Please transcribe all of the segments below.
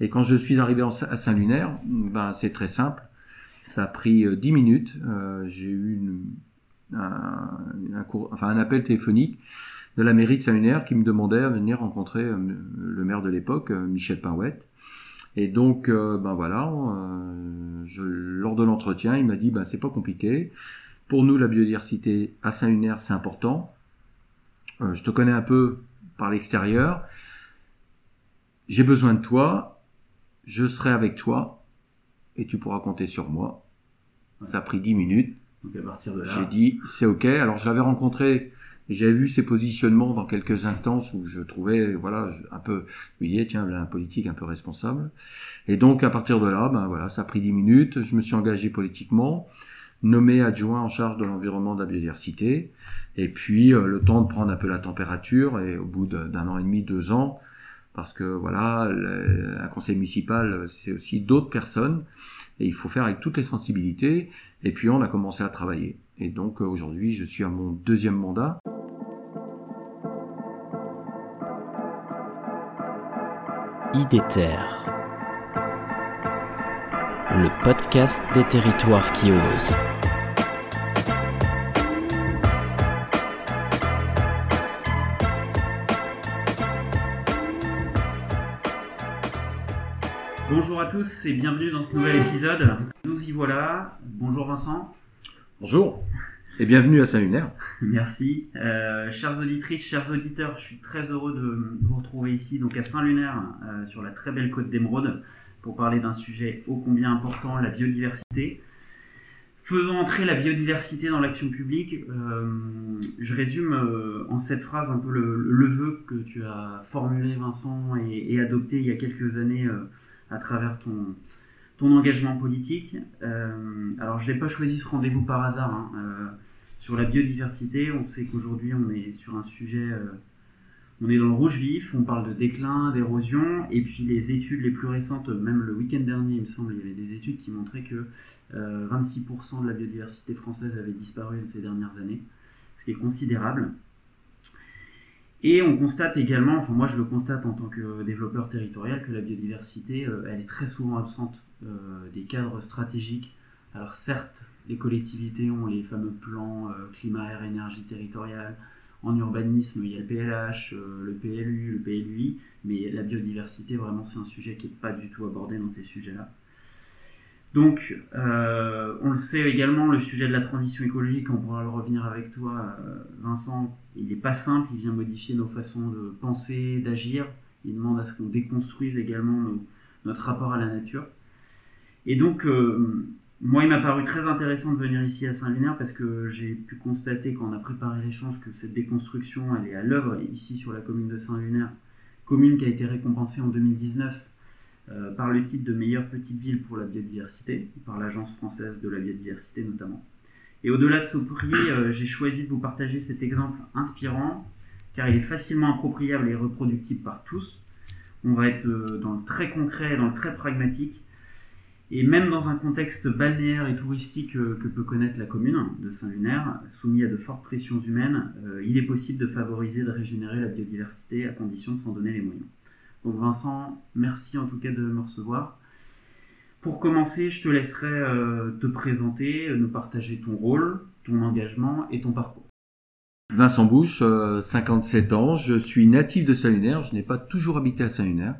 Et quand je suis arrivé à Saint-Lunaire, ben, c'est très simple. Ça a pris 10 minutes. J'ai eu un, appel téléphonique de la mairie de Saint-Lunaire qui me demandait à venir rencontrer le maire de l'époque, Michel Pinouette. Et donc, ben voilà, lors de l'entretien, il m'a dit, ben c'est pas compliqué. Pour nous, la biodiversité à Saint-Lunaire, c'est important. Euh, je te connais un peu par l'extérieur. J'ai besoin de toi. Je serai avec toi et tu pourras compter sur moi. Ça a pris 10 minutes. J'ai dit, c'est ok. Alors, je l'avais rencontré j'avais vu ses positionnements dans quelques instances où je trouvais, voilà, un peu, je me disais, tiens, là, un politique un peu responsable. Et donc, à partir de là, ben voilà, ça a pris 10 minutes. Je me suis engagé politiquement nommé adjoint en charge de l'environnement de la biodiversité. Et puis euh, le temps de prendre un peu la température et au bout d'un an et demi, deux ans, parce que voilà, un conseil municipal, c'est aussi d'autres personnes et il faut faire avec toutes les sensibilités. Et puis on a commencé à travailler. Et donc aujourd'hui, je suis à mon deuxième mandat. IDETER, le podcast des territoires qui osent. Bonjour à tous et bienvenue dans ce nouvel épisode. Nous y voilà. Bonjour Vincent. Bonjour et bienvenue à Saint-Lunaire. Merci. Euh, chères auditrices, chers auditeurs, je suis très heureux de vous retrouver ici donc à Saint-Lunaire euh, sur la très belle côte d'Émeraude pour parler d'un sujet ô combien important, la biodiversité. Faisons entrer la biodiversité dans l'action publique. Euh, je résume en cette phrase un peu le, vœu que tu as formulé, Vincent, et, et adopté il y a quelques années à travers ton, ton engagement politique. Euh, alors, je n'ai pas choisi ce rendez-vous par hasard. Hein. Euh, sur la biodiversité, on sait qu'aujourd'hui, on est sur un sujet, euh, on est dans le rouge vif, on parle de déclin, d'érosion, et puis les études les plus récentes, même le week-end dernier, il me semble, il y avait des études qui montraient que 26% de la biodiversité française avait disparu ces dernières années, ce qui est considérable. Et on constate également, enfin moi je le constate en tant que développeur territorial, que la biodiversité, euh, elle est très souvent absente euh, des cadres stratégiques. Alors certes, les collectivités ont les fameux plans euh, climat, air, énergie territoriale. En urbanisme, il y a le PLH, le PLU, le PLUI, mais la biodiversité, vraiment, c'est un sujet qui n'est pas du tout abordé dans ces sujets-là. Donc, euh, on le sait également, le sujet de la transition écologique, on pourra le revenir avec toi, euh, Vincent, il n'est pas simple, il vient modifier nos façons de penser, d'agir, il demande à ce qu'on déconstruise également notre rapport à la nature. Et donc, euh, moi, il m'a paru très intéressant de venir ici à Saint-Lunaire parce que j'ai pu constater quand on a préparé l'échange que cette déconstruction, elle est à l'œuvre ici sur la commune de Saint-Lunaire, commune qui a été récompensée en 2019 euh, par le titre de meilleure petite ville pour la biodiversité, par l'Agence française de la biodiversité notamment. Et au-delà de ce prix, euh, j'ai choisi de vous partager cet exemple inspirant, car il est facilement appropriable et reproductible par tous. On va être euh, dans le très concret, dans le très pragmatique, et même dans un contexte balnéaire et touristique que peut connaître la commune de Saint-Lunaire, soumis à de fortes pressions humaines, il est possible de favoriser, de régénérer la biodiversité à condition de s'en donner les moyens. Donc Vincent, merci en tout cas de me recevoir. Pour commencer, je te laisserai euh, te présenter, nous partager ton rôle, ton engagement et ton parcours. Vincent Bouche, 57 euh, ans, je suis natif de Saint-Lunaire, je n'ai pas toujours habité à Saint-Lunaire.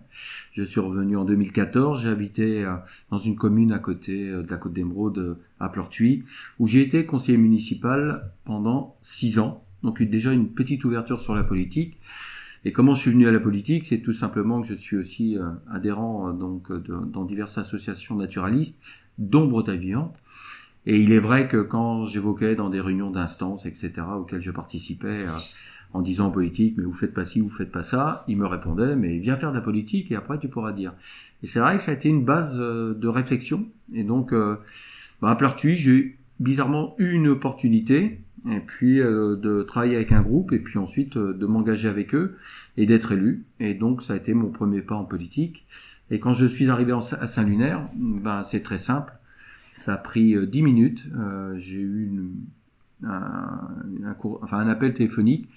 Je suis revenu en 2014, j'ai habité euh, dans une commune à côté de la côte d'Emeraude, à Pleurtuis, où j'ai été conseiller municipal pendant 6 ans, donc déjà une petite ouverture sur la politique. Et comment je suis venu à la politique C'est tout simplement que je suis aussi euh, adhérent euh, donc dans diverses associations naturalistes, dont Bretagne Vivante. Et il est vrai que quand j'évoquais dans des réunions d'instances, etc., auxquelles je participais, euh, en disant en politique, mais vous faites pas ci, vous faites pas ça, il me répondait, mais viens faire de la politique et après tu pourras dire. Et c'est vrai que ça a été une base de réflexion. Et donc, bah, à Pleurtuis, j'ai bizarrement eu une opportunité et puis euh, de travailler avec un groupe et puis ensuite euh, de m'engager avec eux et d'être élu. Et donc ça a été mon premier pas en politique. Et quand je suis arrivé à Saint-Lunaire, ben c'est très simple. Ça a pris euh, dix minutes. J'ai eu un, enfin, un appel téléphonique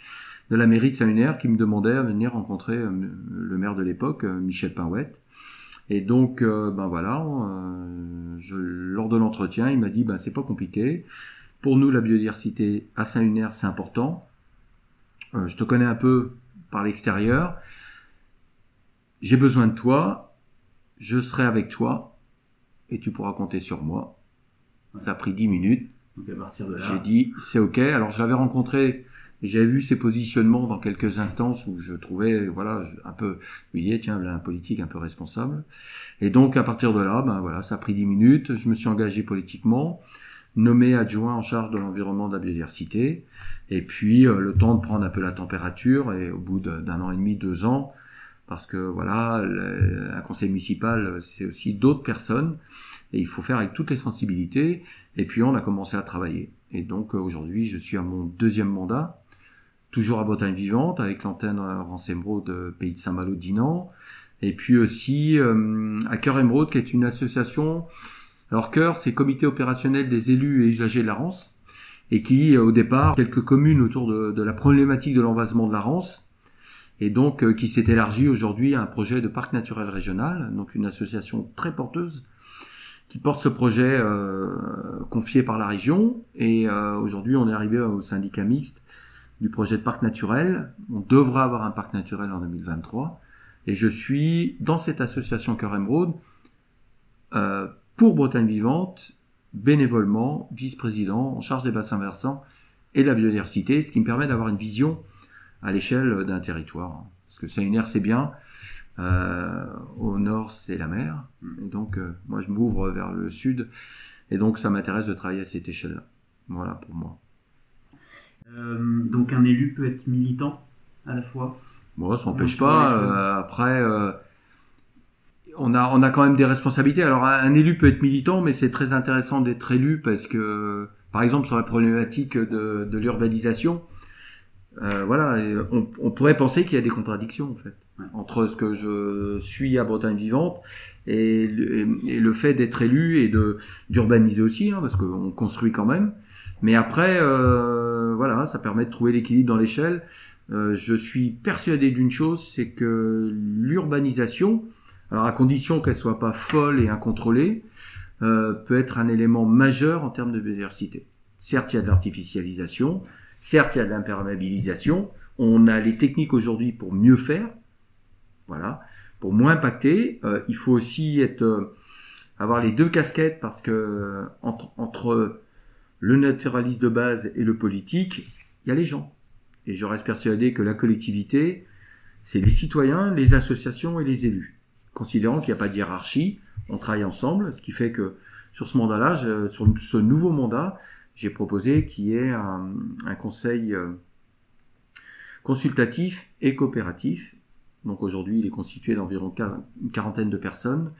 de la mairie de Saint-Lunaire qui me demandait à venir rencontrer le maire de l'époque, Michel Pinouette. Et donc, euh, ben voilà, euh, je, lors de l'entretien, il m'a dit, ben c'est pas compliqué. Pour nous, la biodiversité à Saint-Lunaire, c'est important. Euh, je te connais un peu par l'extérieur. J'ai besoin de toi. Je serai avec toi. Et tu pourras compter sur moi. Ça a pris 10 minutes. Donc à partir de là. J'ai dit, c'est OK. Alors, je l'avais rencontré j'avais vu ses positionnements dans quelques instances où je trouvais, voilà, un peu, je me disais, tiens, là, un politique un peu responsable. Et donc, à partir de là, ben voilà, ça a pris 10 minutes. Je me suis engagé politiquement, nommé adjoint en charge de l'environnement de la biodiversité. Et puis, euh, le temps de prendre un peu la température. Et au bout d'un an et demi, deux ans, parce que voilà, un conseil municipal, c'est aussi d'autres personnes. Et il faut faire avec toutes les sensibilités. Et puis, on a commencé à travailler. Et donc, euh, aujourd'hui, je suis à mon deuxième mandat toujours à Bretagne Vivante, avec l'antenne euh, Rance Émeraude de Pays de Saint-Malo d'Inan. Et puis aussi euh, à Cœur Émeraude, qui est une association. Alors Cœur, c'est Comité opérationnel des élus et usagers de la Rance, et qui, euh, au départ, quelques communes autour de, de la problématique de l'envasement de la Rance, et donc euh, qui s'est élargi aujourd'hui à un projet de parc naturel régional, donc une association très porteuse qui porte ce projet euh, confié par la région. Et euh, aujourd'hui, on est arrivé au syndicat mixte du projet de parc naturel. On devra avoir un parc naturel en 2023. Et je suis dans cette association Cœur Émeraude euh, pour Bretagne Vivante, bénévolement, vice-président en charge des bassins versants et de la biodiversité, ce qui me permet d'avoir une vision à l'échelle d'un territoire. Parce que Saint-Lunaire, c'est bien. Euh, au nord, c'est la mer. Et donc, euh, moi, je m'ouvre vers le sud. Et donc, ça m'intéresse de travailler à cette échelle-là. Voilà pour moi. Euh, donc un élu peut être militant à la fois? Bon, ça n'empêche pas. après, on, a, on a quand même des responsabilités. Alors, un élu peut être militant, mais c'est très intéressant d'être élu parce que, par exemple, sur la problématique de, de l'urbanisation, euh, voilà, on, on pourrait penser qu'il y a des contradictions en fait Ouais. entre ce que je suis à Bretagne vivante et, le- et le fait d'être élu et de d'urbaniser aussi, hein, parce qu'on construit quand même. Mais après, euh, voilà, ça permet de trouver l'équilibre dans l'échelle. Euh, je suis persuadé d'une chose, c'est que l'urbanisation, alors à condition qu'elle soit pas folle et incontrôlée, euh, peut être un élément majeur en termes de biodiversité. Certes, il y a de l'artificialisation, certes, il y a de l'imperméabilisation. On a les techniques aujourd'hui pour mieux faire, voilà, pour moins impacter. Euh, il faut aussi être, euh, avoir les deux casquettes parce que euh, entre, entre le naturaliste de base et le politique, il y a les gens. Et je reste persuadé que la collectivité, c'est les citoyens, les associations et les élus. Considérant qu'il n'y a pas de hiérarchie, on travaille ensemble, ce qui fait que sur ce mandat-là, sur ce nouveau mandat, j'ai proposé qu'il y ait un, un conseil euh, consultatif et coopératif. Donc aujourd'hui, il est constitué d'environ une quarantaine de personnes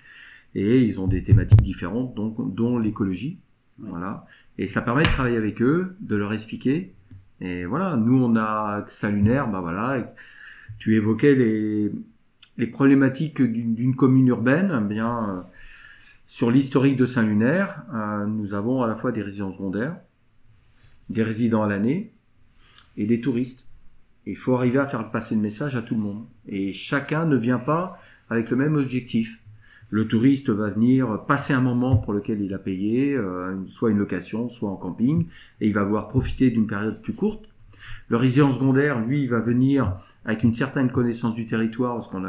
et ils ont des thématiques différentes, donc, dont l'écologie. Voilà. Et ça permet de travailler avec eux, de leur expliquer. Et voilà, nous on a Saint-Lunaire, bah voilà, tu évoquais les, les problématiques d'une commune urbaine. Eh bien, euh, sur l'historique de Saint-Lunaire, euh, nous avons à la fois des résidents secondaires, des résidents à l'année et des touristes. Il faut arriver à faire passer le message à tout le monde. Et chacun ne vient pas avec le même objectif. Le touriste va venir passer un moment pour lequel il a payé, euh, soit une location, soit en camping, et il va pouvoir profiter d'une période plus courte. Le résident secondaire, lui, va venir avec une certaine connaissance du territoire, parce qu'on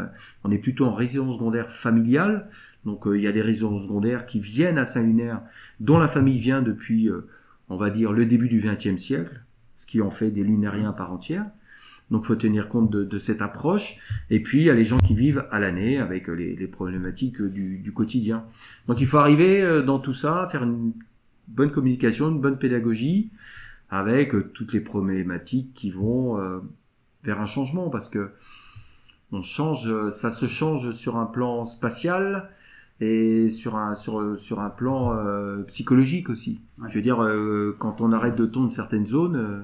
on est plutôt en résidence secondaire familiale. Donc euh, il y a des résidents secondaires qui viennent à Saint-Lunaire, dont la famille vient depuis, euh, on va dire, le début du XXe siècle, ce qui en fait des lunariens à part entière. Donc faut tenir compte de, de cette approche. Et puis il y a les gens qui vivent à l'année avec les, les problématiques du, du quotidien. Donc il faut arriver euh, dans tout ça, faire une bonne communication, une bonne pédagogie, avec euh, toutes les problématiques qui vont euh, vers un changement, parce que on change, ça se change sur un plan spatial et sur un sur sur un plan euh, psychologique aussi. Ouais. Je veux dire, euh, quand on arrête de tondre certaines zones, euh,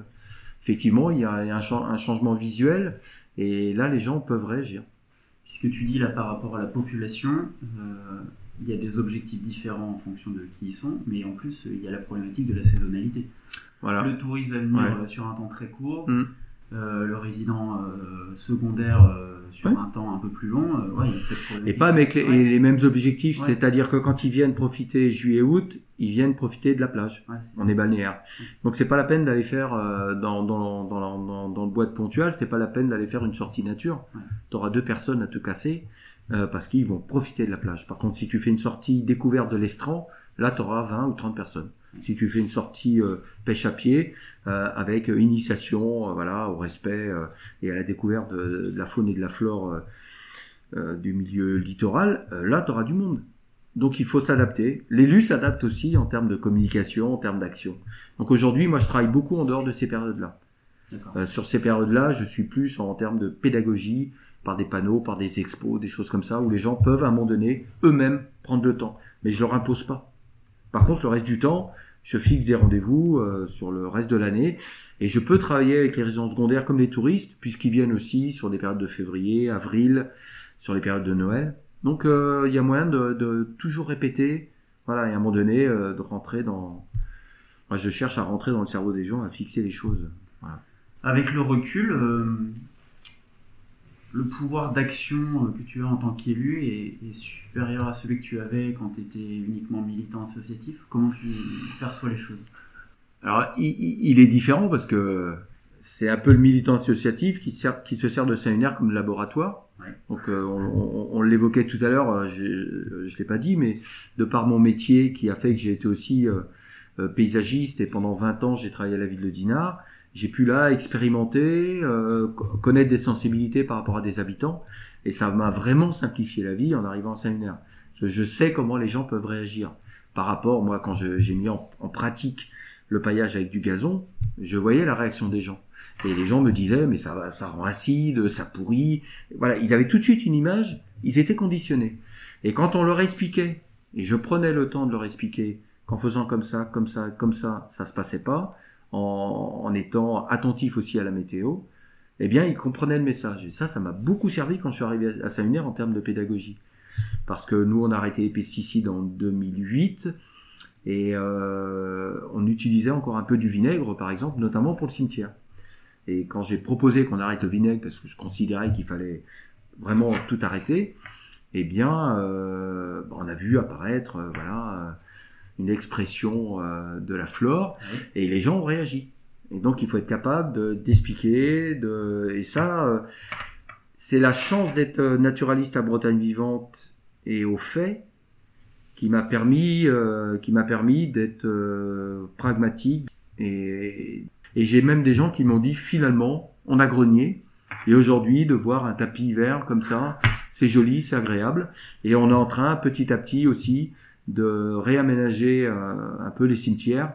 effectivement, il y a, il y a un, chan- un changement visuel, et là, les gens peuvent réagir. Puisque tu dis là par rapport à la population, il y a des objectifs différents en fonction de qui ils sont, mais en plus il y a la problématique de la saisonnalité. Voilà. Le touriste va venir Ouais. sur un temps très court. Mm. Euh, le résident euh, secondaire euh, sur Ouais. un temps un peu plus long, euh, ouais, il Et pas avec les, et les mêmes objectifs, c'est-à-dire que quand ils viennent profiter juillet-août, ils viennent profiter de la plage. Ouais, c'est On est balnéaire. Donc c'est pas la peine d'aller faire euh, dans, dans, dans, dans, dans- dans le bois de Pontual, c'est pas la peine d'aller faire une sortie nature. Ouais. Tu auras deux personnes à te casser euh, parce qu'ils vont profiter de la plage. Par contre, si tu fais une sortie découverte de l'estran, là tu auras 20 ou 30 personnes. Si tu fais une sortie euh, pêche à pied euh, avec initiation euh, voilà, au respect et à la découverte de, de la faune et de la flore du milieu littoral, là tu auras du monde. Donc il faut s'adapter. L'élu s'adapte aussi en termes de communication, en termes d'action. Donc aujourd'hui, moi je travaille beaucoup en dehors de ces périodes-là. Euh, sur ces périodes-là, je suis plus en termes de pédagogie, par des panneaux, par des expos, des choses comme ça, où les gens peuvent à un moment donné eux-mêmes prendre le temps. Mais je leur impose pas. Par contre, le reste du temps, je fixe des rendez-vous euh, sur le reste de l'année et je peux travailler avec les résidents secondaires comme les touristes, puisqu'ils viennent aussi sur des périodes de février, avril, sur les périodes de Noël. Donc euh, il y a moyen de, toujours répéter, voilà, et à un moment donné, euh, de rentrer dans... Moi, je cherche à rentrer dans le cerveau des gens, à fixer les choses. Avec le recul, euh, le pouvoir d'action euh, que tu as en tant qu'élu est, est supérieur à celui que tu avais quand tu étais uniquement militant associatif. Comment tu perçois les choses? Alors, il, est différent parce que c'est un peu le militant associatif qui, sert, qui se sert de Saint-Lunaire comme laboratoire. Ouais. Donc, euh, on, on- on l'évoquait tout à l'heure, euh, je ne l'ai pas dit, mais de par mon métier qui a fait que j'ai été aussi paysagiste et pendant 20 ans, j'ai travaillé à la ville de Dinard, j'ai pu là expérimenter, euh, co- connaître des sensibilités par rapport à des habitants et ça m'a vraiment simplifié la vie en arrivant à Saint-Lunaire. Je, je sais comment les gens peuvent réagir par rapport, moi, quand j'ai mis en- en pratique le paillage avec du gazon, je voyais la réaction des gens. Et les gens me disaient, mais ça, ça rend acide, ça pourrit. Voilà, ils avaient tout de suite une image, ils étaient conditionnés. Et quand on leur expliquait, et je prenais le temps de leur expliquer qu'en faisant comme ça, comme ça, comme ça, ça se passait pas, en, étant attentif aussi à la météo, eh bien, ils comprenaient le message. Et ça, ça m'a beaucoup servi quand je suis arrivé à Saint-Lunaire en termes de pédagogie. Parce que nous, on a arrêté les pesticides en 2008 et euh, on utilisait encore un peu du vinaigre, par exemple, notamment pour le cimetière. Et quand j'ai proposé qu'on arrête le vinaigre, parce que je considérais qu'il fallait vraiment tout arrêter, eh bien, euh, on a vu apparaître, euh, voilà, euh, une expression euh, de la flore, et les gens ont réagi. Et donc, il faut être capable de- d'expliquer, de, et ça, euh, c'est la chance d'être euh, naturaliste à Bretagne vivante et au fait qui m'a permis, euh, qui m'a permis d'être euh, pragmatique. Et, et j'ai même des gens qui m'ont dit finalement on a grenier. Et aujourd'hui de voir un tapis vert comme ça c'est joli c'est agréable. Et on est en train petit à petit aussi de réaménager euh, un peu les cimetières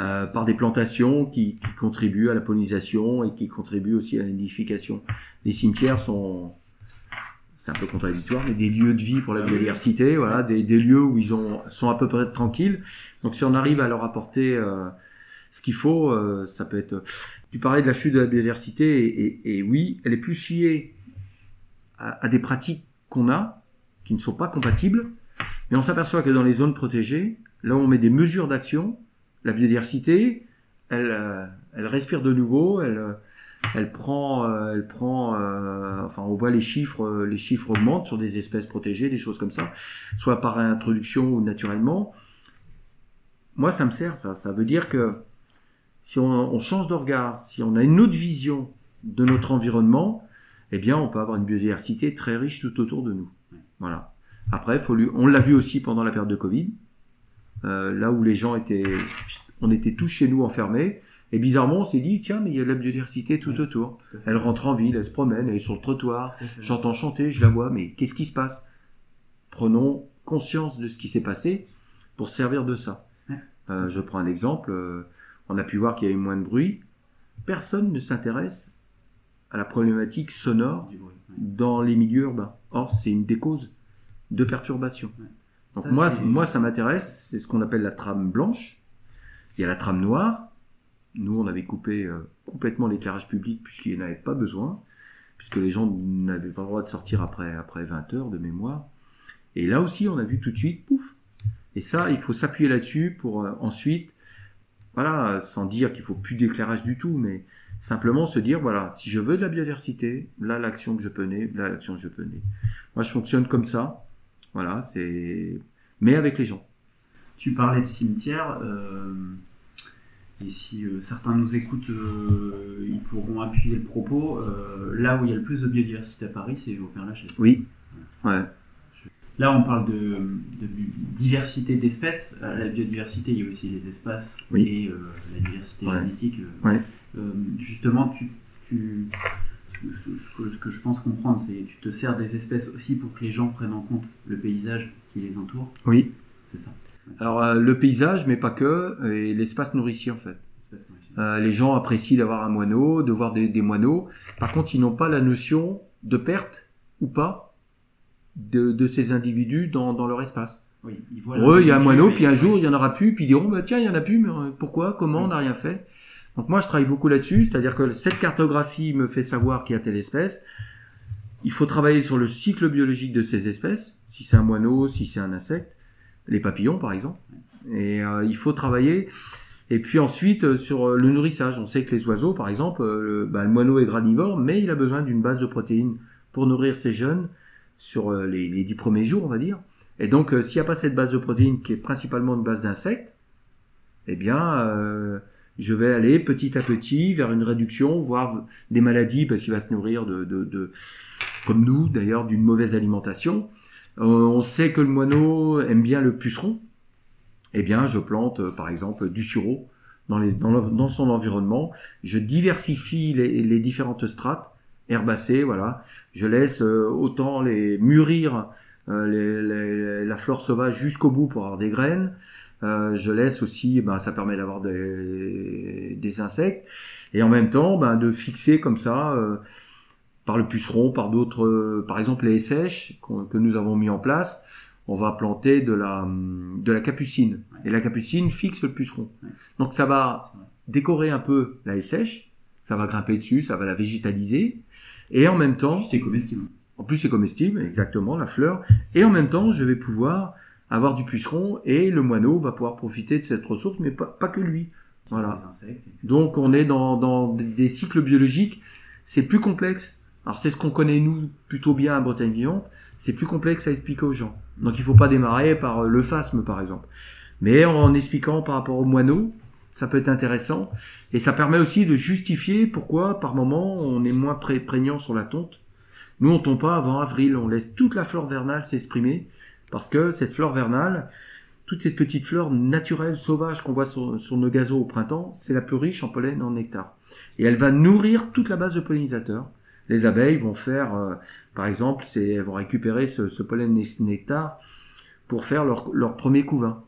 euh, par des plantations qui, qui contribuent à la pollinisation et qui contribuent aussi à la nidification. Les cimetières sont, c'est un peu contradictoire, mais des lieux de vie pour la Ah biodiversité, voilà, des, des lieux où ils ont, sont à peu près tranquilles. Donc si on arrive à leur apporter euh, ce qu'il faut, euh, ça peut être. Tu parlais de la chute de la biodiversité et, et- et oui, elle est plus liée à, à des pratiques qu'on a qui ne sont pas compatibles, mais on s'aperçoit que dans les zones protégées, là où on met des mesures d'action, la biodiversité, elle, euh, elle respire de nouveau, elle, euh, elle prend, euh, elle prend, euh, enfin, on voit les chiffres, les chiffres augmentent sur des espèces protégées, des choses comme ça, soit par introduction ou naturellement. Moi, ça me sert, ça. Ça veut dire que si on, on change de regard, si on a une autre vision de notre environnement, eh bien, on peut avoir une biodiversité très riche tout autour de nous. Voilà. Après, faut lui, on l'a vu aussi pendant la période de Covid, euh, là où les gens étaient, on était tous chez nous enfermés, et bizarrement, on s'est dit, tiens, mais il y a de la biodiversité tout Ouais. autour. Tout. Elle rentre en ville, elle se promène, elle est sur le trottoir, j'entends chanter, je la vois, mais qu'est-ce qui se passe? Prenons conscience de ce qui s'est passé pour se servir de ça. Ouais. Euh, je prends un exemple, euh, on a pu voir qu'il y a eu moins de bruit. Personne ne s'intéresse à la problématique sonore Du bruit, ouais. dans les milieux urbains. Or, c'est une des causes de perturbation. Donc Ça, moi, moi, ça m'intéresse, c'est ce qu'on appelle la trame blanche. Il y a la trame noire. Nous, on avait coupé euh, complètement l'éclairage public puisqu'il n'y en avait pas besoin, puisque les gens n'avaient pas le droit de sortir après, après 20 heures de mémoire. Et là aussi, on a vu tout de suite, pouf. Et ça, il faut s'appuyer là-dessus pour euh, ensuite, voilà, sans dire qu'il faut plus d'éclairage du tout, mais Simplement se dire, voilà, si je veux de la biodiversité, là l'action que je peux là l'action que je peux. Moi, je fonctionne comme ça. Voilà, c'est. Mais avec les gens. Tu parlais de cimetière. euh, et si euh, certains nous écoutent, euh, ils pourront appuyer le propos. Là où il y a le plus de biodiversité à Paris, c'est au Père-Lachaise. Oui. Ouais. Là, on parle de, de diversité d'espèces. La biodiversité, il y a aussi les espaces Oui. et la diversité Ouais. génétique. Ouais. Justement, tu, tu- ce, que- je pense comprendre, c'est que tu te sers des espèces aussi pour que les gens prennent en compte le paysage qui les entoure. Oui. C'est ça. Alors, euh, le paysage, mais pas que, et l'espace nourricier, en fait. Euh, les gens apprécient d'avoir un moineau, de voir des, des moineaux. Par contre, ils n'ont pas la notion de perte ou pas de, de ces individus dans, dans leur espace. Oui, ils voient Pour eux, il y a un moineau, puis un jour, il y en aura plus, puis ils diront, bah, tiens, il y en a plus, mais euh, pourquoi, comment, on n'a rien fait? Donc moi, je travaille beaucoup là-dessus, c'est-à-dire que cette cartographie me fait savoir qu'il y a telle espèce. Il faut travailler sur le cycle biologique de ces espèces, si c'est un moineau, si c'est un insecte, les papillons par exemple. Et euh, il faut travailler. Et puis ensuite, euh, sur euh, le nourrissage, on sait que les oiseaux, par exemple, le, bah, le moineau est granivore, mais il a besoin d'une base de protéines pour nourrir ses jeunes sur les, dix premiers jours, on va dire. Et donc, s'il n'y a pas cette base de protéines qui est principalement une base d'insectes, eh bien, je vais aller petit à petit vers une réduction, voire des maladies, parce qu'il va se nourrir de, de, comme nous d'ailleurs, d'une mauvaise alimentation. Euh, on sait que le moineau aime bien le puceron. Eh bien, je plante, euh, par exemple, du sureau dans, son environnement. Je diversifie les, différentes strates herbacées, voilà. Je laisse euh, autant les mûrir la flore sauvage jusqu'au bout pour avoir des graines. Euh, je laisse aussi, ben, ça permet d'avoir des, des insectes. Et en même temps, ben, de fixer comme ça, euh, par le puceron, par d'autres, euh, par exemple les sèches que nous avons mis en place, on va planter de la, hum, de la capucine. Et la capucine fixe le puceron. Donc ça va décorer un peu la sèche, ça va grimper dessus, ça va la végétaliser. Et en même temps, C'est comestible. en plus, c'est comestible, exactement, la fleur. Et en même temps, je vais pouvoir avoir du puceron et le moineau va pouvoir profiter de cette ressource, mais pas, pas que lui. Voilà. Donc, on est dans, dans des cycles biologiques. C'est plus complexe. Alors, c'est ce qu'on connaît, nous, plutôt bien à Bretagne Vivante. C'est plus complexe à expliquer aux gens. Donc, il faut pas démarrer par euh, le phasme, par exemple. Mais en expliquant par rapport au moineau, ça peut être intéressant. Et ça permet aussi de justifier pourquoi, par moment, on est moins pré- prégnant sur la tonte. Nous, on tombe pas avant avril. On laisse toute la flore vernale s'exprimer. Parce que cette flore vernale, toute cette petite fleur naturelle, sauvage qu'on voit sur, sur nos gazos au printemps, c'est la plus riche en pollen, en nectar. Et elle va nourrir toute la base de pollinisateurs. Les abeilles vont faire, euh, par exemple, elles vont récupérer ce, ce pollen ne- nectar pour faire leur, leur premier couvain.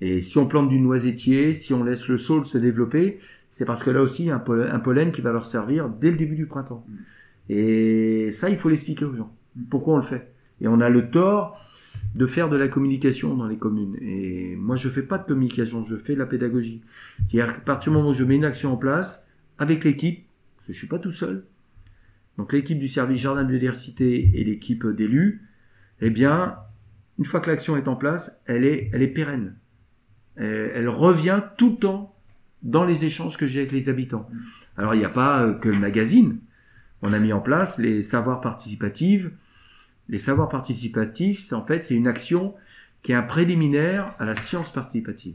Et si on plante du noisetier, si on laisse le saule se développer, c'est parce que là aussi, il y a un pollen, un pollen qui va leur servir dès le début du printemps. Et ça, il faut l'expliquer aux gens. Pourquoi on le fait? Et on a le tort de faire de la communication dans les communes. Et moi, je fais pas de communication, je fais de la pédagogie. C'est-à-dire qu'à partir du moment où je mets une action en place, avec l'équipe, parce que je suis pas tout seul, donc l'équipe du service jardin de biodiversité et l'équipe d'élus, eh bien, une fois que l'action est en place, elle est, elle est pérenne. Elle, elle revient tout le temps dans les échanges que j'ai avec les habitants. Alors, il n'y a pas euh, que le magazine. On a mis en place les savoirs participatifs. Les savoirs participatifs, en fait, c'est une action qui est un préliminaire à la science participative.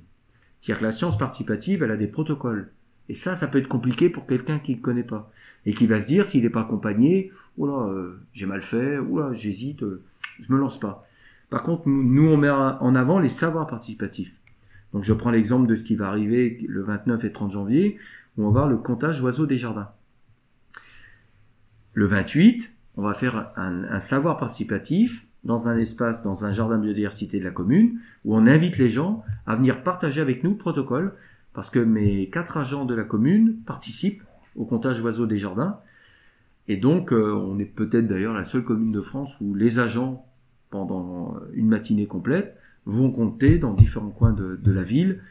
C'est-à-dire que la science participative, elle a des protocoles. Et ça, ça peut être compliqué pour quelqu'un qui ne connaît pas. Et qui va se dire, s'il n'est pas accompagné, oh là, euh, j'ai mal fait, oh là, j'hésite, euh, je me lance pas. Par contre, nous, nous, on met en avant les savoirs participatifs. Donc, je prends l'exemple de ce qui va arriver le 29 et 30 janvier, où on va voir le comptage oiseaux des jardins. Le 28, on va faire un, savoir participatif dans un espace, dans un jardin biodiversité de la commune, où on invite les gens à venir partager avec nous le protocole, parce que mes quatre agents de la commune participent au comptage oiseaux des jardins, et donc euh, on est peut-être d'ailleurs la seule commune de France où les agents, pendant une matinée complète, vont compter dans différents coins de, de la ville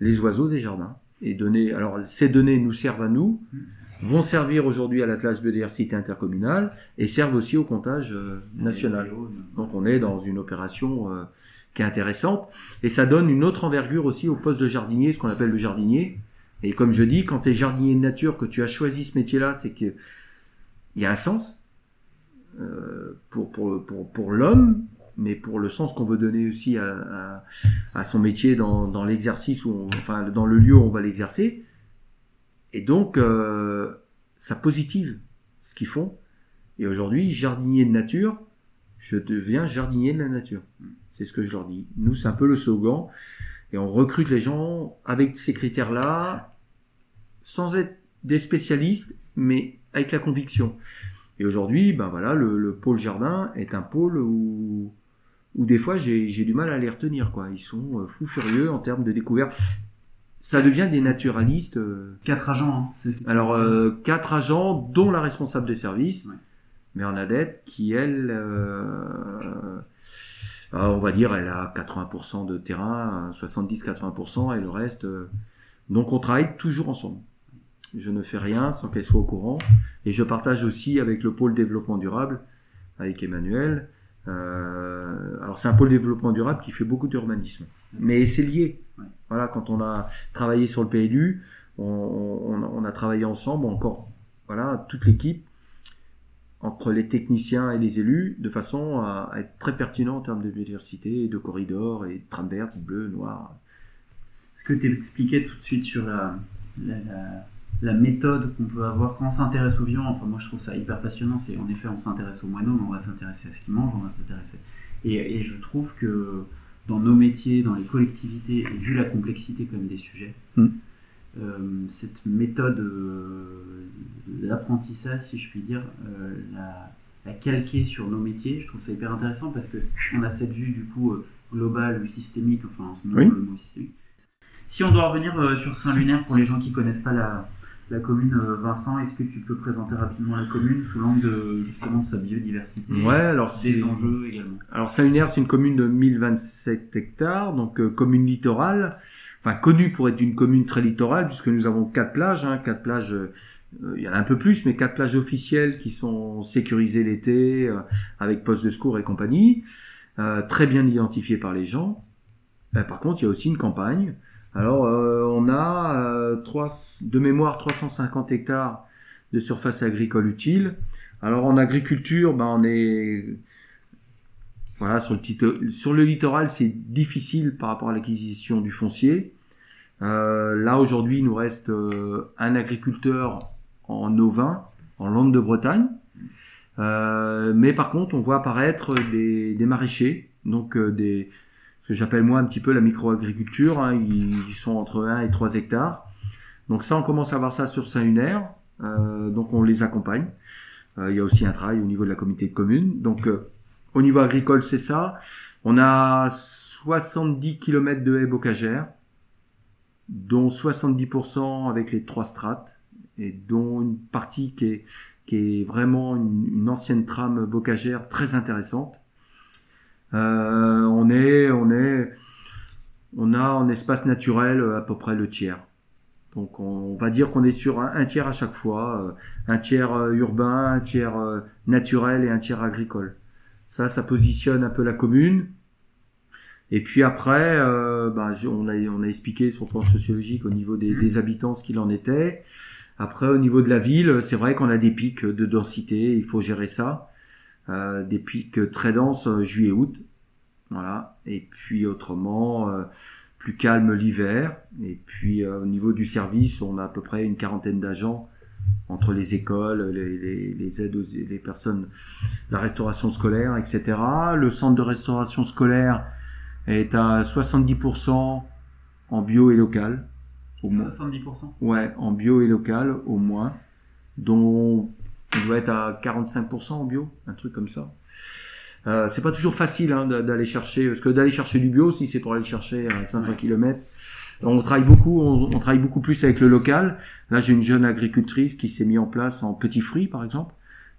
les oiseaux des jardins. Et donner, alors ces données nous servent à nous, vont servir aujourd'hui à l'Atlas biodiversité intercommunale et servent aussi au comptage euh, national. Donc on est dans une opération euh, qui est intéressante et ça donne une autre envergure aussi au poste de jardinier, ce qu'on appelle le jardinier. Et comme je dis, quand tu es jardinier de nature, que tu as choisi ce métier-là, c'est qu'il y a un sens euh, pour, pour, pour, pour l'homme, mais pour le sens qu'on veut donner aussi à, à, à son métier dans, dans l'exercice, enfin dans le lieu où on va l'exercer. Et donc, euh, ça positive ce qu'ils font. Et aujourd'hui, jardinier de nature, je deviens jardinier de la nature. C'est ce que je leur dis. Nous, c'est un peu le slogan. Et on recrute les gens avec ces critères-là, sans être des spécialistes, mais avec la conviction. Et aujourd'hui, ben voilà, le, le, pôle jardin est un pôle où, où des fois j'ai du mal à les retenir. Quoi. Ils sont euh, fous furieux en termes de découverte. Ça devient des naturalistes. Euh, Quatre agents. Hein, Alors, euh, quatre agents, dont la responsable de service, ouais. Bernadette, qui elle, euh, on va dire, elle a 80% de terrain, 70-80%, et le reste. donc on travaille toujours ensemble. Je ne fais rien sans qu'elle soit au courant. Et je partage aussi avec le pôle développement durable, avec Emmanuel. Euh, alors c'est un pôle développement durable qui fait beaucoup d'urbanisme. Mais c'est lié. Voilà, quand on a travaillé sur le PLU, on, on, on a travaillé ensemble, encore, voilà, toute l'équipe, entre les techniciens et les élus, de façon à, à, être très pertinent en termes de biodiversité, de corridors, et de trames vertes, bleues, noires. Ce que tu expliquais tout de suite sur la, la, la la méthode qu'on peut avoir quand on s'intéresse aux vivants. Enfin, moi, je trouve ça hyper passionnant. C'est en effet, on s'intéresse aux moineaux, mais on va s'intéresser à ce qu'ils mangent, on va s'intéresser. Et, et, je trouve que dans nos métiers, dans les collectivités, et vu la complexité quand même des sujets, mm. euh, cette méthode euh, d'apprentissage, si je puis dire, euh, la, la, calquer sur nos métiers, je trouve ça hyper intéressant parce que on a cette vue du coup euh, globale ou systémique, enfin en ce moment oui. le mot systémique. Si on doit revenir sur Saint-Lunaire pour les gens qui connaissent pas la, la commune. euh, Vincent, est-ce que tu peux présenter rapidement la commune sous l'angle de, justement de sa biodiversité Ouais, alors des enjeux également. Alors Saint-Lunaire, c'est une commune de 1027 hectares, donc euh, commune littorale, enfin connue pour être une commune très littorale, puisque nous avons quatre plages, hein, quatre plages, euh, il y en a un peu plus, mais quatre plages officielles qui sont sécurisées l'été, euh, avec poste de secours et compagnie, très bien identifiées par les gens. par contre, il y a aussi une campagne, alors, euh, on a euh, 3, de mémoire 350 hectares de surface agricole utile. Alors, en agriculture, ben, on est voilà sur le, littoral, c'est difficile par rapport à l'acquisition du foncier. Euh, là, aujourd'hui, il nous reste un agriculteur en ovin, en Lande de Bretagne. Mais par contre, on voit apparaître des, des maraîchers, donc des, que j'appelle moi un petit peu la micro-agriculture. Hein, ils, sont entre 1 et 3 hectares. Donc ça, on commence à voir ça sur Saint-Lunaire. Euh, donc on les accompagne. Euh, il y a aussi un travail au niveau de la communauté de communes. Donc euh, au niveau agricole, c'est ça. On a 70 km de haies bocagères, dont 70% avec les trois strates, et dont une partie qui est, qui est vraiment une ancienne trame bocagère très intéressante. Euh, on est, on est, on a en espace naturel à peu près le tiers. Donc on, va dire qu'on est sur un, tiers à chaque fois, euh, un tiers euh, urbain, un tiers euh, naturel et un tiers agricole. Ça, ça positionne un peu la commune. Et puis après, euh, bah, on, a, on a expliqué sur le plan sociologique au niveau des, des habitants ce qu'il en était. Après, au niveau de la ville, c'est vrai qu'on a des pics de densité, il faut gérer ça. Euh, des pics très denses euh, juillet-août. Voilà. Et puis autrement, euh, plus calme l'hiver. Et puis euh, au niveau du service, on a à peu près une quarantaine d'agents entre les écoles, les, les, les, aides aux les personnes, la restauration scolaire, etc. Le centre de restauration scolaire est à 70% en bio et local. Au 70% Ouais, en bio et local au moins, dont on doit être à 45% en bio, un truc comme ça. Euh, c'est pas toujours facile hein, d'aller chercher, parce que d'aller chercher du bio, si c'est pour aller le chercher à 500 ouais. km, on travaille beaucoup, on, on, travaille beaucoup plus avec le local. Là, j'ai une jeune agricultrice qui s'est mise en place en petits fruits, par exemple.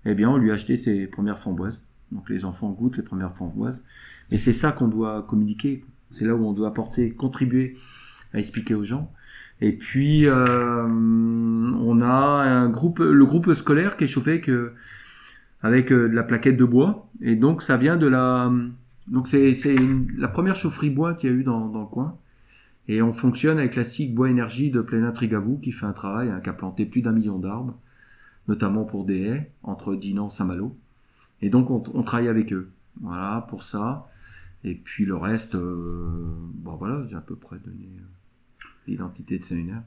Eh bien, on lui a acheté ses premières framboises. Donc, les enfants goûtent les premières framboises. Et c'est ça qu'on doit communiquer. C'est là où on doit apporter, contribuer à expliquer aux gens. Et puis euh, on a un groupe, le groupe scolaire qui est chauffé que, avec euh, de la plaquette de bois. Et donc ça vient de la, donc c'est la première chaufferie bois qu'il y a eu dans, dans le coin. Et on fonctionne avec la SIG Bois Énergie de Plénin Trigavou qui fait un travail, hein, qui a planté plus d'un million d'arbres, notamment pour des haies entre Dinan Saint-Malo. Et donc on, on, travaille avec eux. Voilà pour ça. Et puis le reste, euh, bon voilà, j'ai à peu près donné euh, l'identité de Saint-Lunaire.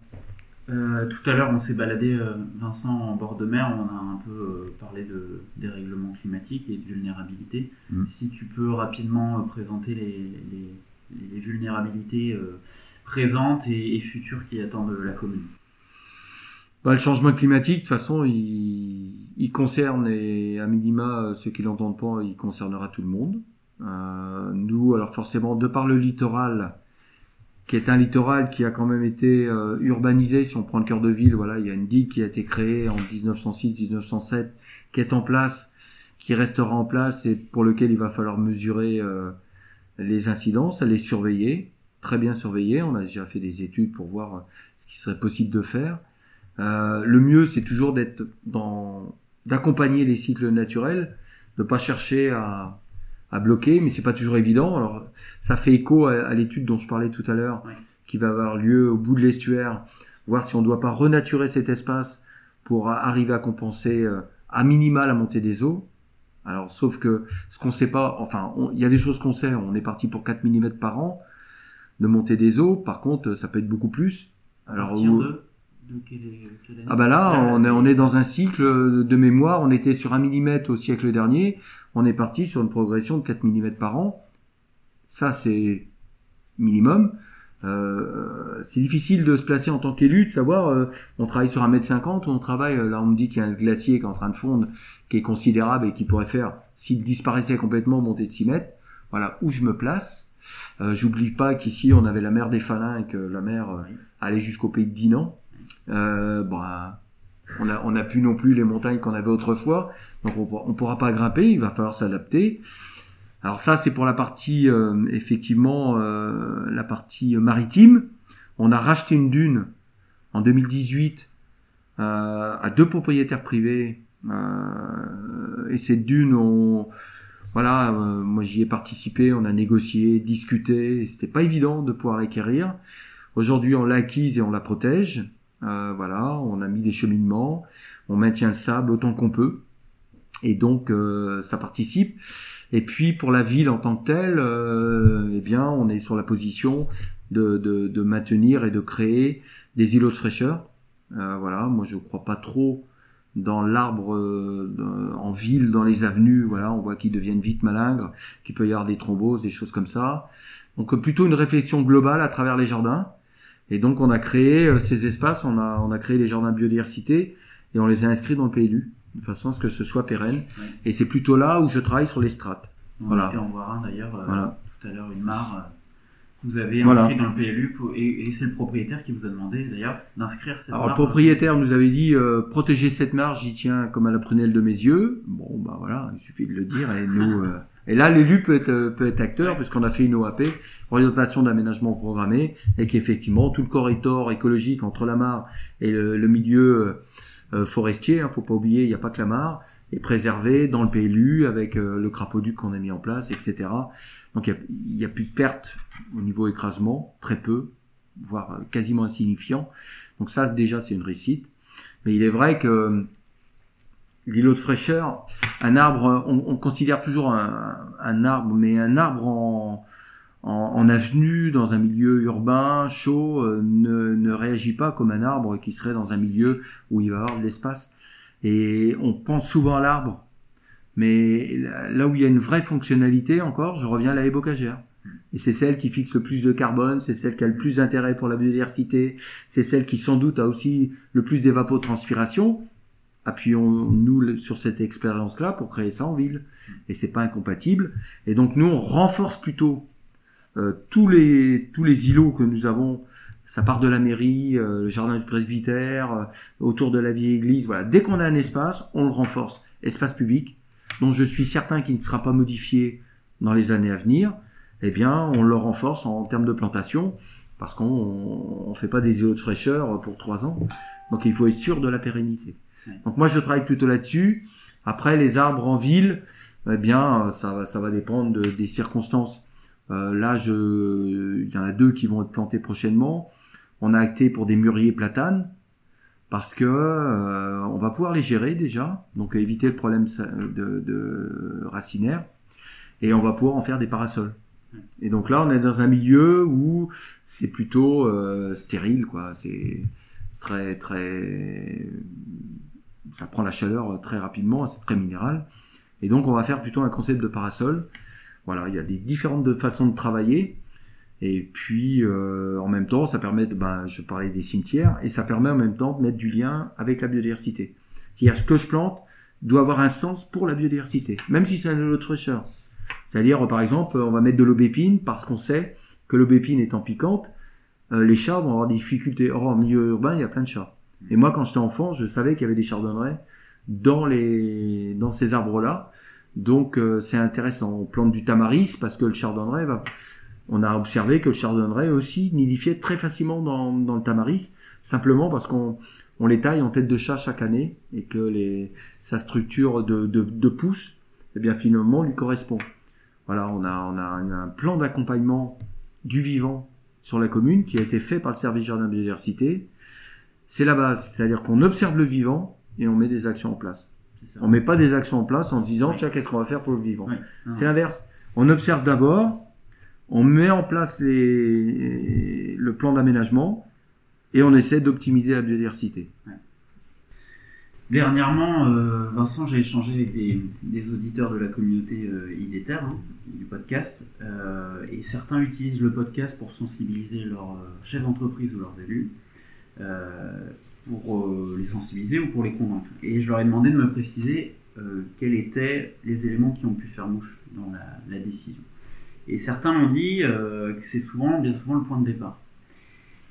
Euh, tout à l'heure, on s'est baladé, euh, Vincent, en bord de mer. On a un peu euh, parlé de dérèglement climatique et de vulnérabilité. Mm. Si tu peux rapidement euh, présenter les, les, les vulnérabilités présentes et, et futures qui attendent la commune. Bah, le changement climatique, de toute façon, il, il concerne, et à minima, ceux qui l'entendent pas, il concernera tout le monde. Nous, alors forcément, de par le littoral, qui est un littoral qui a quand même été euh, urbanisé, si on prend le cœur de ville, voilà, il y a une digue qui a été créée en 1906-1907, qui est en place, qui restera en place et pour lequel il va falloir mesurer euh, les incidences, les surveiller, très bien surveiller. On a déjà fait des études pour voir euh, ce qui serait possible de faire. Euh, le mieux, c'est toujours d'être dans, d'accompagner les cycles naturels, de pas chercher à, à bloquer, mais c'est pas toujours évident. Alors, ça fait écho à, à l'étude dont je parlais tout à l'heure, Oui. qui va avoir lieu au bout de l'estuaire, voir si on ne doit pas renaturer cet espace pour arriver à compenser euh, à minima la montée des eaux. Alors, sauf que ce qu'on sait pas, enfin, il y a des choses qu'on sait. On est parti pour 4 mm par an de montée des eaux. Par contre, ça peut être beaucoup plus. Alors, où- de, de quelle, quelle année ah bah là, on est, on est dans un cycle de mémoire. On était sur 1 mm au siècle dernier. On est parti sur une progression de 4 mm par an. Ça, c'est minimum. Euh, c'est difficile de se placer en tant qu'élu, de savoir, euh, on travaille sur 1m50 ou on travaille, euh, là on me dit qu'il y a un glacier qui est en train de fondre, qui est considérable et qui pourrait faire, s'il disparaissait complètement, monter de 6 mètres. Voilà, où je me place. Euh, J'oublie pas qu'ici on avait la mer des Falins et que la mer euh, allait jusqu'au pays de Dinan. Euh, bah, on a, on a plus non plus les montagnes qu'on avait autrefois, donc on, on pourra pas grimper, il va falloir s'adapter. Alors ça, c'est pour la partie euh, effectivement euh, la partie maritime. On a racheté une dune en 2018 euh, à deux propriétaires privés euh, et cette dune, on, voilà, euh, moi j'y ai participé, on a négocié, discuté, c'était pas évident de pouvoir l'acquérir. Aujourd'hui, on l'a acquise et on la protège. Euh, voilà, on a mis des cheminements, on maintient le sable autant qu'on peut, et donc euh, ça participe. Et puis pour la ville en tant que telle, euh, eh bien, on est sur la position de, de, de maintenir et de créer des îlots de fraîcheur. Euh, voilà, moi je crois pas trop dans l'arbre euh, en ville, dans les avenues. Voilà, on voit qu'ils deviennent vite malingres, qu'il peut y avoir des thromboses, des choses comme ça. Donc plutôt une réflexion globale à travers les jardins. Et donc on a créé euh, ces espaces, on a, on a créé les jardins biodiversité et on les a inscrits dans le PLU de façon à ce que ce soit pérenne. Ouais. Et c'est plutôt là où je travaille sur les strates. On Voilà. était en voir un d'ailleurs euh, tout à l'heure, une mare euh, que vous avez Voilà. inscrit dans le PLU pour- et, et c'est le propriétaire qui vous a demandé d'ailleurs d'inscrire cette Alors le mare. propriétaire nous avait dit euh, protéger cette marge, j'y tiens comme à la prunelle de mes yeux. Bon bah voilà, il suffit de le dire et nous. Euh, Et là, l'élu peut être, euh, peut être acteur puisqu'on a fait une OAP, orientation d'aménagement programmé, et qu'effectivement tout le corridor écologique entre la mare et le, le milieu euh, forestier, hein, faut pas oublier, il n'y a pas que la mare, est préservé dans le PLU avec euh, le crapauduc qu'on a mis en place, etc. Donc il y a- n'y a, plus de pertes au niveau écrasement, très peu, voire euh, quasiment insignifiant. Donc ça déjà c'est une réussite. Mais il est vrai que euh, l'îlot de fraîcheur, un arbre, on, on considère toujours un, un arbre, mais un arbre en, en, en avenue, dans un milieu urbain, chaud, euh, ne, ne réagit pas comme un arbre qui serait dans un milieu où il va y avoir de l'espace. Et on pense souvent à l'arbre, mais là- où il y a une vraie fonctionnalité encore, je reviens à la bocagère. Et c'est celle qui fixe le plus de carbone, c'est celle qui a le plus d'intérêt pour la biodiversité, c'est celle qui sans doute a aussi le plus d'évapotranspiration. Appuyons-nous sur cette expérience-là pour créer ça en ville. Et c'est pas incompatible. Et donc nous, on renforce plutôt euh, tous les tous les îlots que nous avons. Ça part de la mairie, euh, le jardin du presbytère, euh, autour de la vieille église. Voilà. Dès qu'on a un espace, on le renforce. Espace public, dont je suis certain qu'il ne sera pas modifié dans les années à venir. Eh bien, on le renforce en termes de plantation, parce qu'on ne fait pas des îlots de fraîcheur pour trois ans. Donc il faut être sûr de la pérennité. Donc moi je travaille plutôt là-dessus. Après les arbres en ville, eh bien ça va, ça va dépendre de- des circonstances. Euh, là, je, il y en a deux qui vont être plantés prochainement. On a acté pour des mûriers platanes parce que euh, on va pouvoir les gérer déjà, donc éviter le problème de, de racinaire, et on va pouvoir en faire des parasols. Et donc là, on est dans un milieu où c'est plutôt euh, stérile, quoi. C'est très très, ça prend la chaleur très rapidement, c'est très minéral. Et donc, on va faire plutôt un concept de parasol. Voilà, il y a des différentes façons de travailler. Et puis, euh, en même temps, ça permet, de, ben, je parlais des cimetières, et ça permet en même temps de mettre du lien avec la biodiversité. C'est-à-dire, ce que je plante doit avoir un sens pour la biodiversité, même si c'est un autre fraîcheur. C'est-à-dire, par exemple, on va mettre de l'aubépine parce qu'on sait que l'aubépine étant piquante, euh, les chats vont avoir des difficultés. Or, en milieu urbain, il y a plein de chats. Et moi, quand j'étais enfant, je savais qu'il y avait des chardonnerets dans, les, dans ces arbres-là. Donc, euh, c'est intéressant. On plante du tamaris parce que le chardonneret va, on a observé que le chardonneret aussi nidifiait très facilement dans, dans le tamaris, simplement parce qu'on on les taille en tête de chat chaque année et que les, sa structure de, de, de eh bien finalement lui correspond. Voilà, on a, on a un plan d'accompagnement du vivant sur la commune qui a été fait par le service jardin biodiversité. C'est la base, c'est-à-dire qu'on observe le vivant et on met des actions en place. On met pas des actions en place en disant tiens qu'est-ce qu'on va faire pour le vivant. C'est l'inverse. On observe d'abord, on met en place les, le plan d'aménagement et on essaie d'optimiser la biodiversité. Dernièrement, euh, Vincent, j'ai échangé avec des, auditeurs de la communauté euh, IDETER, hein, du podcast, euh, et certains utilisent le podcast pour sensibiliser leurs chefs d'entreprise ou leurs élus, pour les sensibiliser ou pour les convaincre. Et je leur ai demandé de me préciser quels étaient les éléments qui ont pu faire mouche dans la décision. Et certains m'ont dit euh, que c'est souvent, bien souvent, le point de départ.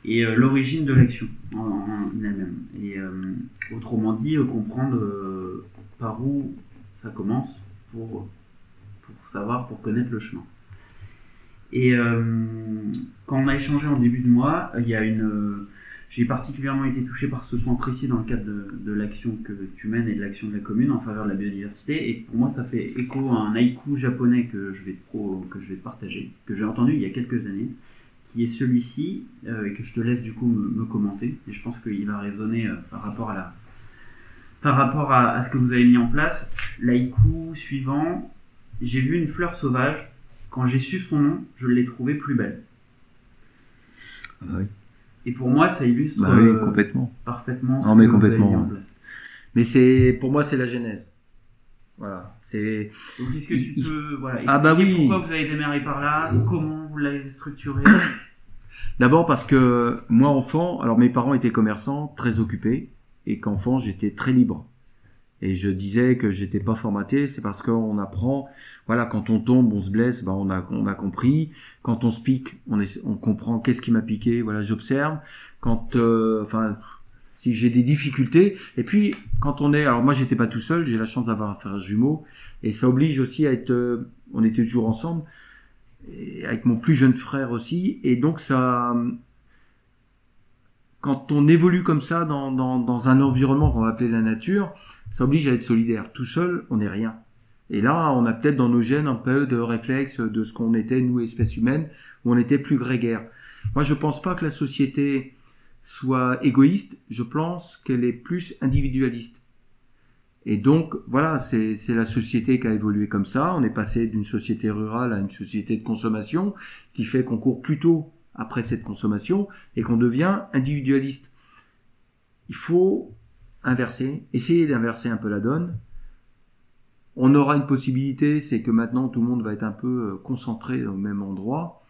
Et euh, l'origine de l'action en, elle-même. Et euh, autrement dit, comprendre par où ça commence pour, pour savoir, pour connaître le chemin. Et quand on a échangé en début de mois, il y a une j'ai particulièrement été touché par ce point précis dans le cadre de, l'action que tu mènes et de l'action de la commune en faveur de la biodiversité. Et pour moi, ça fait écho à un haïku japonais que je vais te, que je vais partager, que j'ai entendu il y a quelques années, qui est celui-ci, euh, et que je te laisse du coup me, commenter. Et je pense qu'il va résonner euh, par rapport à la, par rapport à, ce que vous avez mis en place. L'haïku suivant, j'ai vu une fleur sauvage. Quand j'ai su son nom, je l'ai trouvée plus belle. Ah oui. Et pour moi, ça illustre bah oui, euh, complètement. parfaitement ce non, mais complètement. Mais c'est, pour moi, c'est la genèse. Voilà, c'est. Donc, est-ce que tu peux, voilà, ah bah oui. pourquoi vous avez démarré par là, comment vous l'avez structuré D'abord parce que moi, enfant, alors mes parents étaient commerçants, très occupés, et qu'enfant, j'étais très libre. Et je disais que j'étais pas formaté, c'est parce qu'on apprend, voilà, quand on tombe, on se blesse, ben on a, compris. Quand on se pique, on, comprend qu'est-ce qui m'a piqué, voilà, j'observe. Quand, euh, enfin, si j'ai des difficultés. Et puis, quand on est, alors moi, j'étais pas tout seul, j'ai la chance d'avoir un frère jumeau, et ça oblige aussi à être, euh, on était toujours ensemble, avec mon plus jeune frère aussi, et donc ça, quand on évolue comme ça dans, dans, dans un environnement qu'on va appeler la nature, ça oblige à être solidaire. Tout seul, on n'est rien. Et là, on a peut-être dans nos gènes un peu de réflexe de ce qu'on était, nous, espèces humaines, où on était plus grégaire. Moi, je pense pas que la société soit égoïste, je pense qu'elle est plus individualiste. Et donc, voilà, c'est la société qui a évolué comme ça. On est passé d'une société rurale à une société de consommation, qui fait qu'on court plutôt après cette consommation et qu'on devient individualiste. Il faut inverser, essayer d'inverser un peu la donne. On aura une possibilité, c'est que maintenant tout le monde va être un peu euh, concentré au même endroit.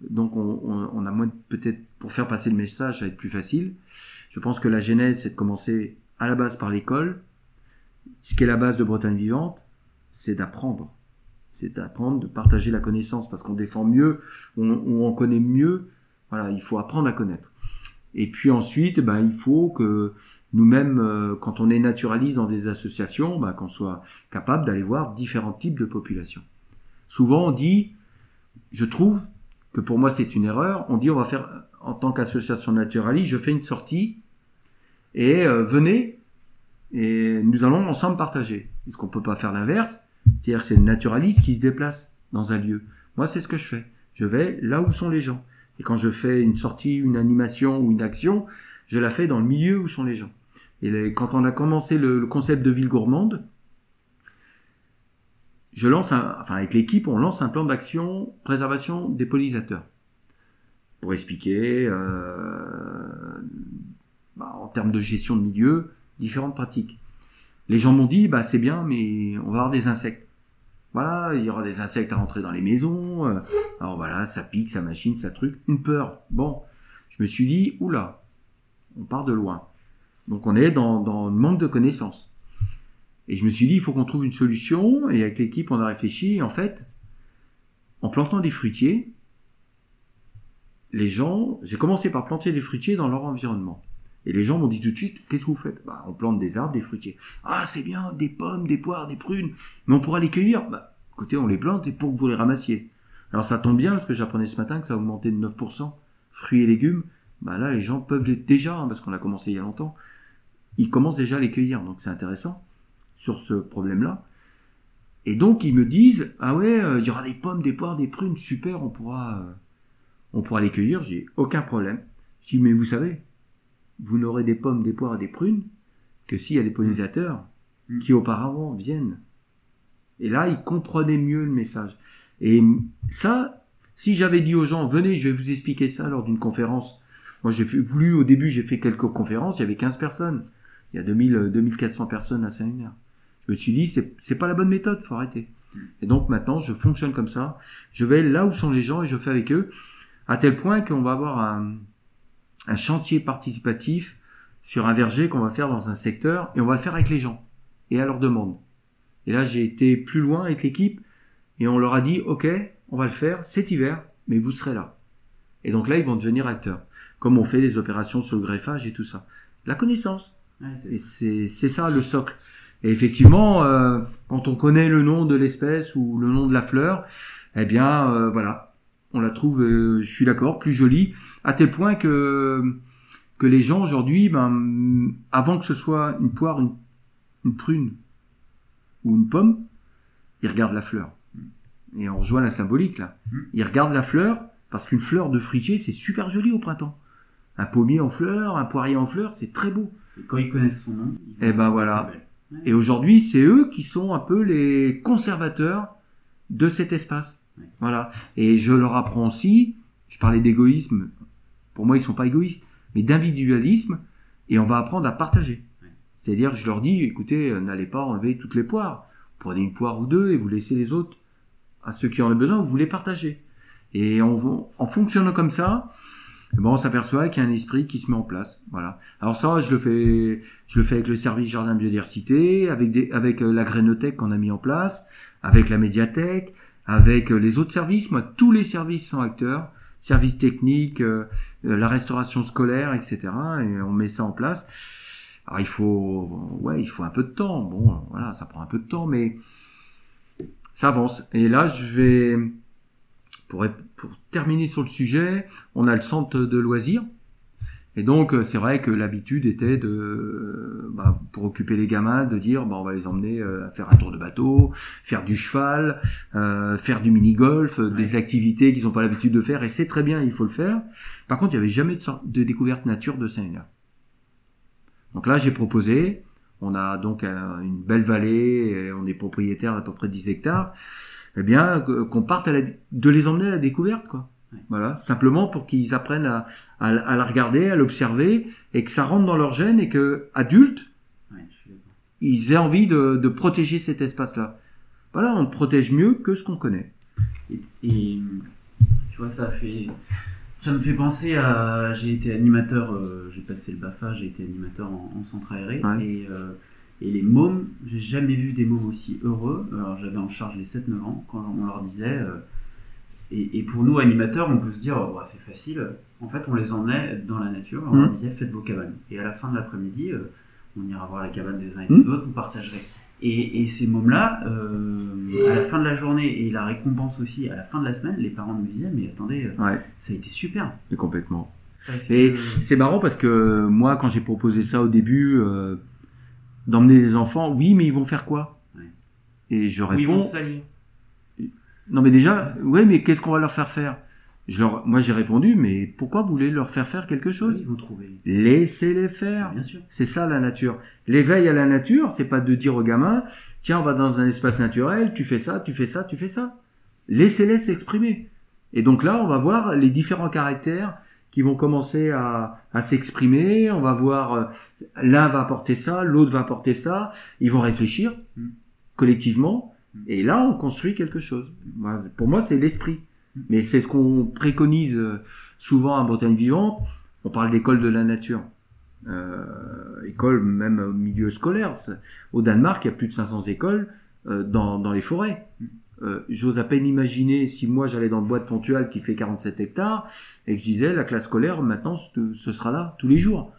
Donc on, a moins peut-être pour faire passer le message, ça va être plus facile. Je pense que la genèse, c'est de commencer à la base par l'école. Ce qui est la base de Bretagne vivante, c'est d'apprendre. C'est d'apprendre, de partager la connaissance, parce qu'on défend mieux, on, on connaît mieux. Voilà, il faut apprendre à connaître. Et puis ensuite, ben, il faut que nous-mêmes, euh, quand on est naturaliste dans des associations, bah, qu'on soit capable d'aller voir différents types de populations. Souvent, on dit, je trouve que pour moi c'est une erreur, on dit on va faire, en tant qu'association naturaliste, je fais une sortie et euh, venez et nous allons ensemble partager. Est-ce qu'on peut pas faire l'inverse? C'est-à-dire c'est le naturaliste qui se déplace dans un lieu. Moi, c'est ce que je fais. Je vais là où sont les gens. Et quand je fais une sortie, une animation ou une action, je la fais dans le milieu où sont les gens. Et quand on a commencé le, le concept de ville gourmande, je lance un, enfin avec l'équipe, on lance un plan d'action préservation des pollinisateurs pour expliquer euh, bah, en termes de gestion de milieu différentes pratiques. Les gens m'ont dit bah c'est bien mais on va avoir des insectes. Voilà, il y aura des insectes à rentrer dans les maisons. euh, alors voilà, ça pique, ça machine, ça truc, une peur. Bon, je me suis dit oula, on part de loin. Donc on est dans, dans le manque de connaissances. Et je me suis dit, il faut qu'on trouve une solution. Et avec l'équipe, on a réfléchi. En fait, en plantant des fruitiers, les gens, j'ai commencé par planter des fruitiers dans leur environnement. Et les gens m'ont dit tout de suite, qu'est-ce que vous faites? Bah, On plante des arbres, des fruitiers. Ah, c'est bien, des pommes, des poires, des prunes. Mais on pourra les cueillir. Bah, écoutez, on les plante et pour que vous les ramassiez. Alors ça tombe bien, parce que j'apprenais ce matin que ça a augmenté de 9%. Fruits et légumes, bah là, les gens peuvent déjà, hein, parce qu'on a commencé il y a longtemps, ils commencent déjà à les cueillir. Donc c'est intéressant sur ce problème-là. Et donc ils me disent ah ouais, euh, il y aura des pommes, des poires, des prunes, super, on pourra, euh, on pourra les cueillir. J'ai aucun problème. Je dis mais vous savez, vous n'aurez des pommes, des poires et des prunes que s'il y a des pollinisateurs Mm. qui auparavant viennent. Et là ils comprenaient mieux le message. Et ça, si j'avais dit aux gens venez, je vais vous expliquer ça lors d'une conférence. Moi j'ai voulu au début j'ai fait quelques conférences, il y avait 15 personnes. Il y a 2000, euh, 2400 personnes à Saint-Lunaire. Je me suis dit, c'est, c'est pas la bonne méthode, faut arrêter. Et donc maintenant, je fonctionne comme ça. Je vais là où sont les gens et je fais avec eux, à tel point qu'on va avoir un, un chantier participatif sur un verger qu'on va faire dans un secteur et on va le faire avec les gens et à leur demande. Et là, j'ai été plus loin avec l'équipe et on leur a dit, OK, on va le faire cet hiver, mais vous serez là. Et donc là, ils vont devenir acteurs. Comme on fait les opérations sur le greffage et tout ça. La connaissance. Ouais, Et c'est c'est ça le socle. Et effectivement, euh, quand on connaît le nom de l'espèce ou le nom de la fleur, eh bien, euh, voilà, on la trouve, euh, je suis d'accord, plus jolie, à tel point que que les gens aujourd'hui, ben, avant que ce soit une poire, une, une prune ou une pomme, ils regardent la fleur. Et on rejoint la symbolique là. Mm. Ils regardent la fleur parce qu'une fleur de fruitier, c'est super joli au printemps. Un pommier en fleurs, un poirier en fleurs, c'est très beau. Et quand ils connaissent son nom, Eh ben voilà. Et aujourd'hui, c'est eux qui sont un peu les conservateurs de cet espace. Voilà. Et je leur apprends aussi, je parlais d'égoïsme, pour moi ils sont pas égoïstes, mais d'individualisme, et on va apprendre à partager. C'est-à-dire, je leur dis, écoutez, euh, n'allez pas enlever toutes les poires. Prenez une poire ou deux et vous laissez les autres à ceux qui en ont besoin, vous les partagez. Et en, en fonctionnant comme ça, ben, on s'aperçoit qu'il y a un esprit qui se met en place. Voilà. Alors ça, je le fais, je le fais avec le service jardin biodiversité, avec des, avec euh, la grainothèque qu'on a mis en place, avec la médiathèque, avec euh, les autres services. Moi, tous les services sont acteurs, services techniques, euh, euh, la restauration scolaire, etc. Et on met ça en place. Alors il faut, ouais, il faut un peu de temps. Bon, voilà, ça prend un peu de temps, mais ça avance. Et là, je vais, pour, pour terminer sur le sujet, on a le centre de loisirs. Et donc, euh, c'est vrai que l'habitude était de, euh, bah, pour occuper les gamins, de dire, bah, on va les emmener euh, faire un tour de bateau, faire du cheval, euh, faire du mini-golf, des activités qu'ils n'ont pas l'habitude de faire. Et c'est très bien, il faut le faire. Par contre, il n'y avait jamais de, découverte nature de Saint-Hilaire. Donc là, j'ai proposé, on a donc une belle vallée, et on est propriétaire d'à peu près 10 hectares, eh bien, qu'on parte à la, de les emmener à la découverte, quoi. Voilà, simplement pour qu'ils apprennent à, à, à la regarder, à l'observer, et que ça rentre dans leur gène, et que adultes, Ouais, ils aient envie de, de protéger cet espace-là. Voilà, on protège mieux que ce qu'on connaît. Et, et, tu vois, ça fait. Ça me fait penser à. J'ai été animateur, euh, j'ai passé le BAFA, j'ai été animateur en, en centre aéré. Ouais. Et, euh, et les mômes, j'ai jamais vu des mômes aussi heureux. Alors j'avais en charge les 7-9 ans quand on leur disait. euh, et, et pour nous, animateurs, on peut se dire, oh, bah, c'est facile. En fait, on les emmenait dans la nature, on leur Mhm. disait, faites vos cabanes. Et à la fin de l'après-midi, euh, on ira voir la cabane des uns et des autres, vous partagerez. Et, et ces mômes-là, euh, à la fin de la journée et la récompense aussi, à la fin de la semaine, les parents nous disaient, mais attendez, euh, Ouais, ça a été super. mais complètement. Et que- c'est marrant parce que moi, quand j'ai proposé ça au début, euh, d'emmener les enfants, oui, mais ils vont faire quoi? Ouais. Et je Oui, ils vont réponds, se salir. Non mais déjà, ouais, mais qu'est-ce qu'on va leur faire faire? Je leur, moi j'ai répondu, mais pourquoi vous voulez leur faire faire quelque chose? Oui, vous trouvez. Laissez-les faire. Bien sûr. C'est ça la nature. L'éveil à la nature, c'est pas de dire aux gamins, tiens, on va dans un espace naturel, tu fais ça, tu fais ça, tu fais ça. Laissez-les s'exprimer. Et donc là, on va voir les différents caractères qui vont commencer à, à s'exprimer. On va voir, euh, l'un va apporter ça, l'autre va apporter ça. Ils vont réfléchir Mm. collectivement. Mm. Et là, on construit quelque chose. Pour moi, c'est l'esprit. Mais c'est ce qu'on préconise euh, souvent à Bretagne Vivante. On parle d'école de la nature. Euh, école même au milieu scolaire. Au Danemark, il y a plus de 500 écoles euh, dans, dans les forêts. Euh, J'ose à peine imaginer si moi j'allais dans le bois de Pontual qui fait 47 hectares et que je disais la classe scolaire maintenant ce sera là tous les jours.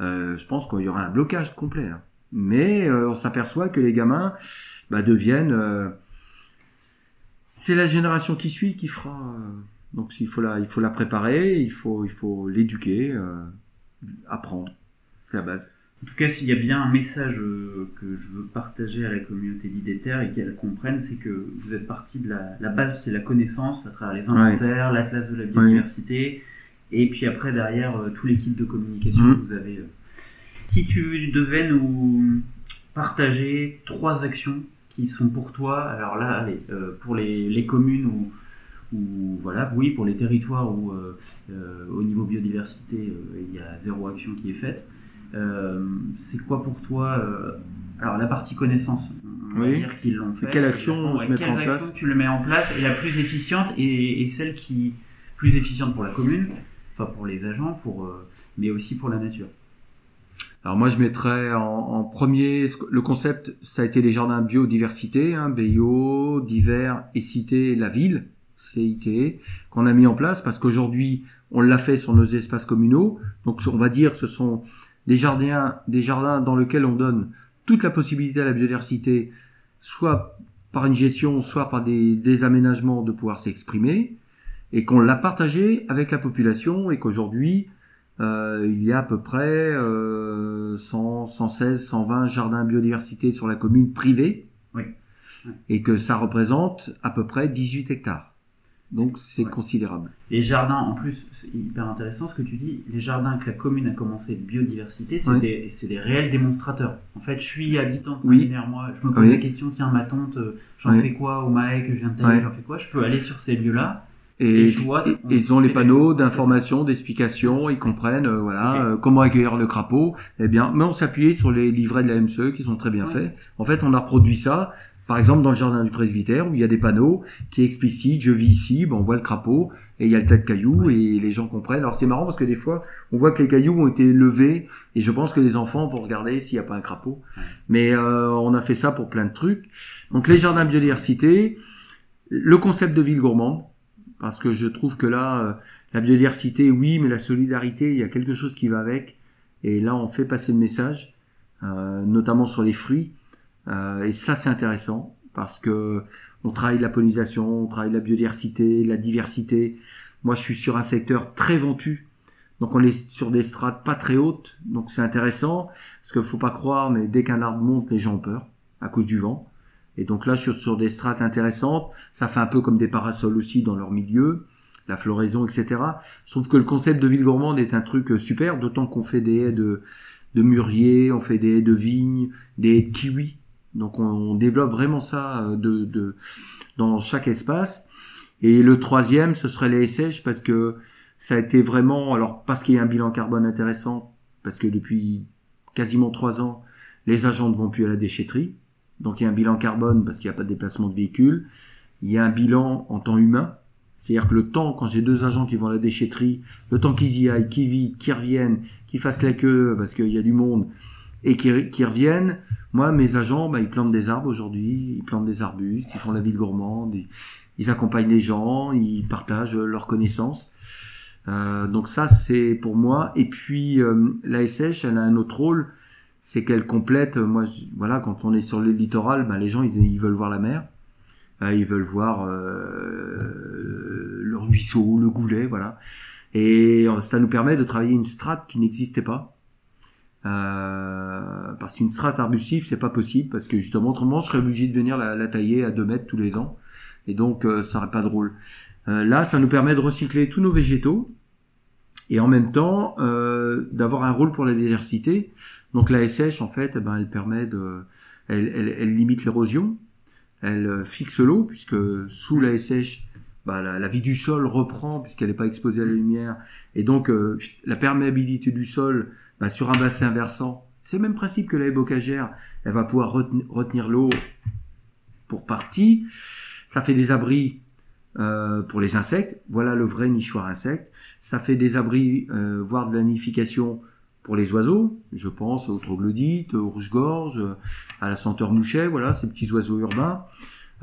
Euh, je pense qu'il y aura un blocage complet. là. Mais on s'aperçoit que les gamins bah, deviennent. euh, c'est la génération qui suit qui fera. euh, donc il faut la, il faut la préparer, il faut, il faut l'éduquer, euh, apprendre. C'est la base. En tout cas, s'il y a bien un message que je veux partager à la communauté d'Idéter et qu'elle comprenne, c'est que vous êtes parti de la, la base, c'est la connaissance à travers les inventaires, l'atlas de la biodiversité, et puis après derrière tout l'équipe de communication Mhm. que vous avez. Si tu devais nous partager trois actions qui sont pour toi, alors là, allez, euh, pour les, les communes ou ou voilà, oui, pour les territoires où euh, euh, au niveau biodiversité il y a zéro action qui est faite. C'est quoi pour toi Alors la partie connaissance, on va Oui. dire qu'ils l'ont fait. quelle action je quelle en action place tu le mets en place et la plus efficiente et, et celle qui plus efficiente pour la commune, enfin pour les agents, pour mais aussi pour la nature. Alors moi je mettrais en, premier le concept, ça a été les jardins biodiversité, hein, BIO, divers et cité la ville, CIT, qu'on a mis en place parce qu'aujourd'hui on l'a fait sur nos espaces communaux. Donc on va dire que ce sont des jardins, des jardins dans lesquels on donne toute la possibilité à la biodiversité, soit par une gestion, soit par des aménagements de pouvoir s'exprimer, et qu'on l'a partagé avec la population et qu'aujourd'hui euh, il y a à peu près euh, 100, 116, 120 jardins biodiversité sur la commune privée. Oui. Et que ça représente à peu près 18 hectares. Donc c'est Ouais. considérable. Les jardins, en plus, c'est hyper intéressant ce que tu dis. Les jardins que la commune a commencé de biodiversité, c'est Ouais. des, c'est des réels démonstrateurs. En fait, je suis habitant de Oui. Moi, je me pose Oui. la question, tiens, ma tante, euh, j'en Oui. fais quoi Au Maek, je viens de j'en fais quoi? Je peux aller sur ces lieux-là. Et, ils ont les panneaux d'information, d'explication, ils comprennent euh, voilà euh, comment accueillir le crapaud. Eh bien, mais on s'appuyait sur les livrets de la MCE qui sont très bien Ouais. faits. En fait, on a reproduit ça. Par exemple, dans le jardin du presbytère, où il y a des panneaux qui explicitent, je vis ici, ben, on voit le crapaud, et il y a le tas de cailloux, et les gens comprennent. Alors c'est marrant parce que des fois, on voit que les cailloux ont été levés, et je pense que les enfants vont regarder s'il n'y a pas un crapaud. Ouais. Mais euh, on a fait ça pour plein de trucs. Donc les jardins biodiversité, le concept de ville gourmande, parce que je trouve que là, euh, la biodiversité, oui, mais la solidarité, il y a quelque chose qui va avec. Et là, on fait passer le message, euh, notamment sur les fruits. Euh, et ça, c'est intéressant parce que on travaille la pollinisation, on travaille la biodiversité, la diversité. Moi, je suis sur un secteur très ventu. Donc, on est sur des strates pas très hautes. Donc, c'est intéressant parce qu'il faut pas croire, mais dès qu'un arbre monte, les gens ont peur à cause du vent. Et donc là, je sur des strates intéressantes. Ça fait un peu comme des parasols aussi dans leur milieu, la floraison, etc. Je trouve que le concept de ville gourmande est un truc euh, super, d'autant qu'on fait des haies de, de mûriers, on fait des haies de vignes, des haies de kiwi. Donc on, on développe vraiment ça euh, de, de, dans chaque espace. Et le troisième, ce serait les sèches parce que ça a été vraiment, alors parce qu'il y a un bilan carbone intéressant, parce que depuis quasiment trois ans, les agents ne vont plus à la déchetterie. Donc il y a un bilan carbone parce qu'il n'y a pas de déplacement de véhicules. Il y a un bilan en temps humain. C'est-à-dire que le temps, quand j'ai deux agents qui vont à la déchetterie, le temps qu'ils y aillent, qu'ils vident, qu'ils reviennent, qu'ils fassent la queue parce qu'il y a du monde et qu'ils reviennent, moi, mes agents, bah, ils plantent des arbres aujourd'hui, ils plantent des arbustes, ils font la ville gourmande, ils, accompagnent les gens, ils partagent leurs connaissances. Euh, donc ça, c'est pour moi. Et puis, euh, la elle a un autre rôle, c'est qu'elle complète. Moi, je- voilà, quand on est sur le littoral, ben, les gens, ils, ils veulent voir la mer. Euh, ils veulent voir euh, le ruisseau, le goulet, voilà. Et euh, ça nous permet de travailler une strate qui n'existait pas. Euh, parce qu'une strate arbustive, c'est pas possible, parce que justement, autrement, je serais obligé de venir la, la tailler à 2 mètres tous les ans. Et donc, euh, ça serait pas drôle. Euh, là, ça nous permet de recycler tous nos végétaux et en même temps euh, d'avoir un rôle pour la diversité. Donc la SH, en fait, eh ben, elle permet de, elle, limite l'érosion, elle euh, fixe l'eau puisque sous la SH, bah, la, vie du sol reprend puisqu'elle n'est pas exposée à la lumière et donc euh, la perméabilité du sol bah, sur un bassin versant, c'est le même principe que la bocagère, elle va pouvoir retenir, l'eau pour partie. Ça fait des abris euh, pour les insectes. Voilà le vrai nichoir insecte. Ça fait des abris, voire de la nidification pour les oiseaux. Je pense aux troglodytes, aux rouges-gorges, à la senteur mouchet, voilà, ces petits oiseaux urbains.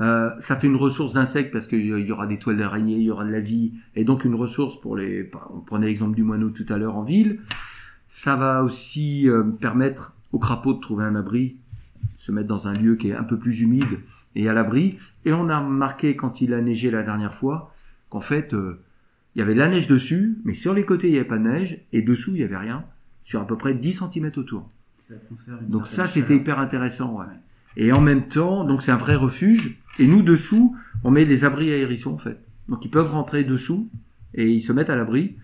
Euh, ça fait une ressource d'insectes parce qu'il y aura des toiles d'araignée, il y aura de la vie, et donc une ressource pour les. On prenait l'exemple du moineau tout à l'heure en ville. Ça va aussi euh, permettre aux crapauds de trouver un abri, se mettre dans un lieu qui est un peu plus humide et à l'abri. Et on a remarqué quand il a neigé la dernière fois qu'en fait euh, il y avait de la neige dessus, mais sur les côtés il n'y avait pas de neige et dessous il n'y avait rien, sur à peu près 10 cm autour. Ça Donc ça c'était hyper intéressant. ouais. Et en même temps, donc c'est un vrai refuge. Et nous dessous, on met des abris à hérissons en fait. Donc ils peuvent rentrer dessous et ils se mettent à l'abri.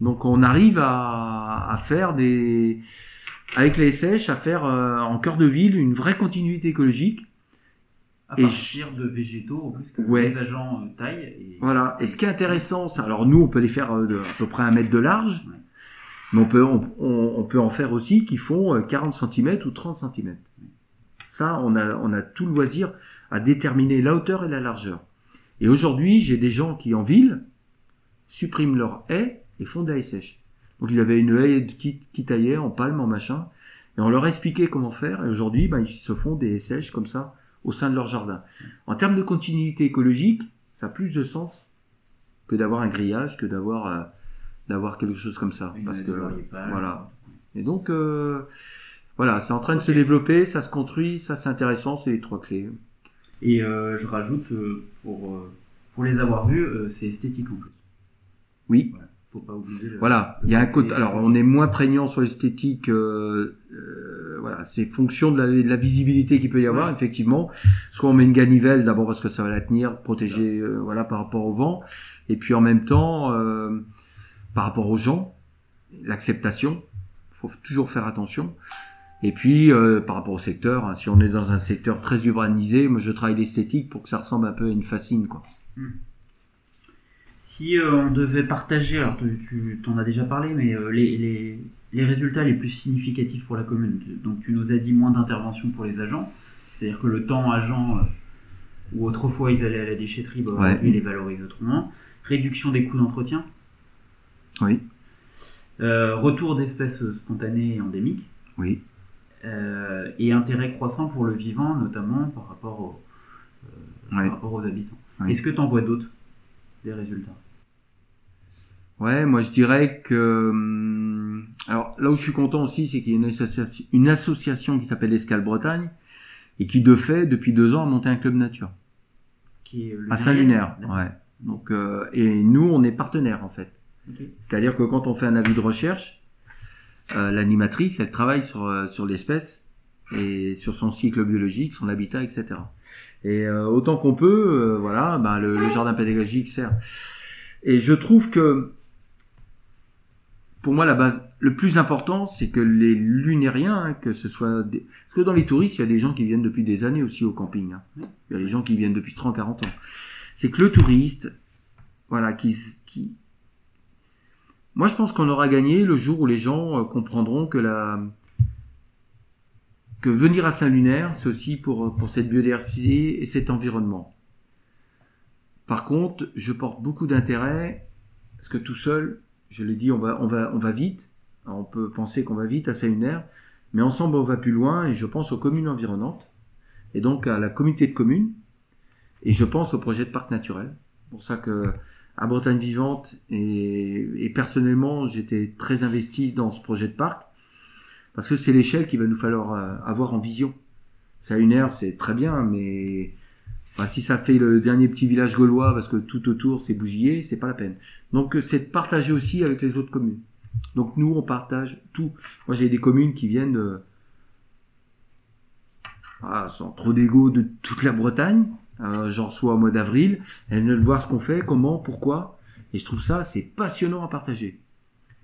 Donc on arrive à, à faire des avec les SH à faire euh, en cœur de ville une vraie continuité écologique. À et partir de végétaux, en plus, que Ouais. les agents euh, taillent. Et... Voilà. Et ce qui est intéressant, c'est alors nous on peut les faire euh, de à peu près un mètre de large, Ouais. Mais on peut on, peut en faire aussi qui font euh, 40 cm ou 30 cm. Ça, on a on a tout le loisir à déterminer la hauteur et la largeur. Et aujourd'hui, j'ai des gens qui en ville suppriment leur haie et font des haies sèches. Donc ils avaient une haie qui, qui taillait en palme, en machin, et on leur expliquait comment faire. Et aujourd'hui, ben, ils se font des haies sèches comme ça au sein de leur jardin. En termes de continuité écologique, ça a plus de sens que d'avoir un grillage, que d'avoir euh, d'avoir quelque chose comme ça. Une parce que voilà. Et donc euh, voilà, c'est en train de se développer, ça se construit, ça c'est intéressant, c'est les trois clés. Et euh, je rajoute, euh, pour, pour les avoir vus, c'est esthétique en plus. Oui. Voilà. Faut pas oublier. le- Voilà, il y a un côté. Alors, on est moins prégnant sur l'esthétique. Euh, euh, voilà, c'est fonction de la, de la visibilité qu'il peut y avoir, Ouais. effectivement. Soit on met une ganivelle d'abord parce que ça va la tenir, protéger, euh, voilà, par rapport au vent, et puis en même temps, par rapport aux gens, l'acceptation. Faut toujours faire attention. Et puis, euh, par rapport au secteur, hein, si on est dans un secteur très urbanisé, moi je travaille l'esthétique pour que ça ressemble un peu à une fascine, quoi. Si euh, on devait partager, alors tu, tu t'en as déjà parlé, mais euh, les, les, les résultats les plus significatifs pour la commune. Donc tu nous as dit moins d'intervention pour les agents, c'est-à-dire que le temps agent, où autrefois ils allaient à la déchetterie, bah, Ouais. ils les valorisent autrement. Réduction des coûts d'entretien, Oui, euh, retour d'espèces spontanées et endémiques, oui. euh, et intérêt croissant pour le vivant, notamment par rapport, au- euh, Ouais. par rapport aux habitants. Est-ce que tu en vois d'autres des résultats? Ouais, moi je dirais que hum, alors là où je suis content aussi, c'est qu'il y a une association, une association qui s'appelle Escale Bretagne et qui de fait depuis deux ans a monté un club nature qui est le à Saint-Lunaire. Ouais. Donc et nous on est partenaires en fait. C'est-à-dire que quand on fait un avis de recherche, euh, l'animatrice elle travaille sur euh, sur l'espèce et sur son cycle biologique, son habitat, etc. Et euh, autant qu'on peut, euh, voilà, ben, le, le jardin pédagogique sert. Et je trouve que pour moi, la base, le plus important, c'est que les lunériens, hein, que ce soit des... Parce que dans les touristes, il y a des gens qui viennent depuis des années aussi au camping. hein. Il y a des gens qui viennent depuis 30, 40 ans. C'est que le touriste, voilà, qui... qui... Moi, je pense qu'on aura gagné le jour où les gens euh, comprendront que la... que venir à Saint-Lunaire, c'est aussi pour, pour cette biodiversité et cet environnement. Par contre, je porte beaucoup d'intérêt, parce que tout seul, je l'ai dit, on va, on va, on va vite. On peut penser qu'on va vite à Saint-Lunaire, mais ensemble, on va plus loin, et je pense aux communes environnantes, et donc à la communauté de communes, et je pense au projet de parc naturel. C'est pour ça que à Bretagne Vivante, et, personnellement, j'étais très investi dans ce projet de parc, parce que c'est l'échelle qu'il va nous falloir euh, avoir en vision. Saint-Lunaire, c'est très bien, mais si ça fait le dernier petit village gaulois parce que tout autour c'est bousillé, c'est pas la peine. Donc euh, c'est de partager aussi avec les autres communes. Donc nous on partage tout. Moi j'ai des communes qui viennent euh, ah, sans trop d'ego de toute la Bretagne, Euh, J'en reçois au mois d'avril. Elles viennent voir ce qu'on fait, comment, pourquoi. Et je trouve ça, c'est passionnant à partager.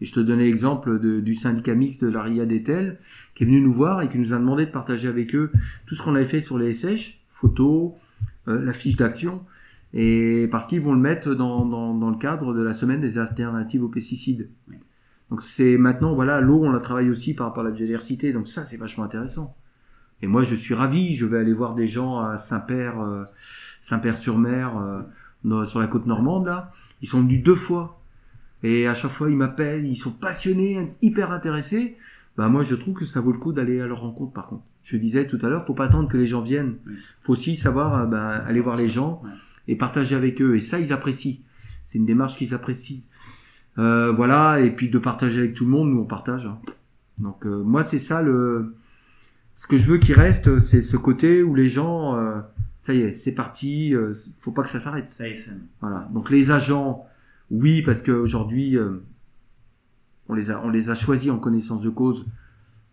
Et je te donnais l'exemple du syndicat mixte de la RIA d'Etel, qui est venu nous voir et qui nous a demandé de partager avec eux tout ce qu'on avait fait sur les SH, photos, euh, la fiche d'action, et parce qu'ils vont le mettre dans, dans, dans le cadre de la semaine des alternatives aux pesticides. Donc c'est maintenant, voilà, l'eau, on la travaille aussi par rapport à la biodiversité, donc ça, c'est vachement intéressant. Et moi, je suis ravi, je vais aller voir des gens à Saint-Père, euh, Saint-Père-sur-Mer, euh, sur la côte normande, là. Ils sont venus deux fois. Et à chaque fois, ils m'appellent, ils sont passionnés, hyper intéressés. Bah, moi, je trouve que ça vaut le coup d'aller à leur rencontre, par contre. Je disais tout à l'heure, faut pas attendre que les gens viennent. Faut aussi savoir, euh, bah, aller voir les gens et partager avec eux. Et ça, ils apprécient. C'est une démarche qu'ils apprécient. Euh, voilà. Et puis de partager avec tout le monde, nous, on partage. hein. Donc, euh, moi, c'est ça le, ce que je veux qu'il reste, c'est ce côté où les gens, euh, ça y est, c'est parti, euh, faut pas que ça s'arrête. Ça SM. Voilà. Donc les agents, oui, parce qu'aujourd'hui, euh, on, les a, on les a choisis en connaissance de cause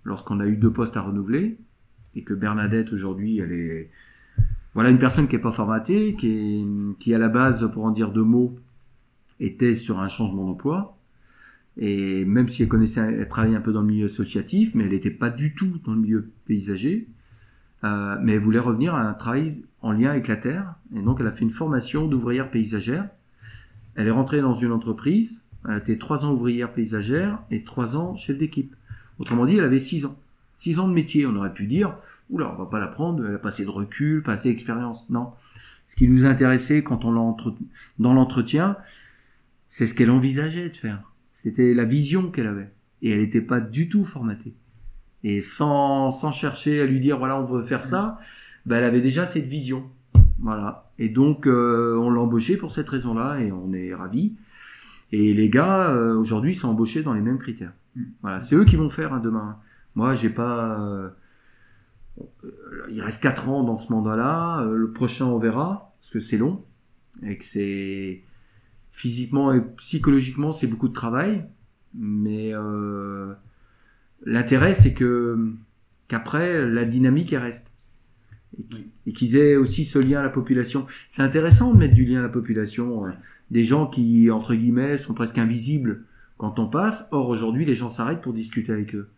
lorsqu'on a eu deux postes à renouveler et que Bernadette aujourd'hui, elle est voilà une personne qui est pas formatée, qui est qui à la base, pour en dire deux mots, était sur un changement d'emploi. Et même si elle connaissait, elle travaillait un peu dans le milieu associatif, mais elle n'était pas du tout dans le milieu paysager. Euh, mais elle voulait revenir à un travail en lien avec la terre. Et donc, elle a fait une formation d'ouvrière paysagère. Elle est rentrée dans une entreprise. Elle a été trois ans ouvrière paysagère et trois ans chef d'équipe. Autrement dit, elle avait six ans. Six ans de métier. On aurait pu dire, oula, on va pas la prendre. Elle a passé de recul, pas assez d'expérience. Non. Ce qui nous intéressait quand on entre... dans l'entretien, c'est ce qu'elle envisageait de faire. C'était la vision qu'elle avait. Et elle n'était pas du tout formatée. Et sans, sans chercher à lui dire, voilà, on veut faire ça, ben, elle avait déjà cette vision. Voilà. Et donc, euh, on l'a embauchée pour cette raison-là et on est ravis. Et les gars, euh, aujourd'hui, sont embauchés dans les mêmes critères. Mm. Voilà. C'est eux qui vont faire hein, demain. Moi, j'ai pas. euh, il reste 4 ans dans ce mandat-là. Euh, le prochain, on verra. Parce que c'est long. Et que c'est. Physiquement et psychologiquement, c'est beaucoup de travail. Mais euh, l'intérêt, c'est que qu'après, la dynamique, elle reste. Et qu'ils aient aussi ce lien à la population. C'est intéressant de mettre du lien à la population. euh, Des gens qui, entre guillemets, sont presque invisibles quand on passe. Or, aujourd'hui, les gens s'arrêtent pour discuter avec eux.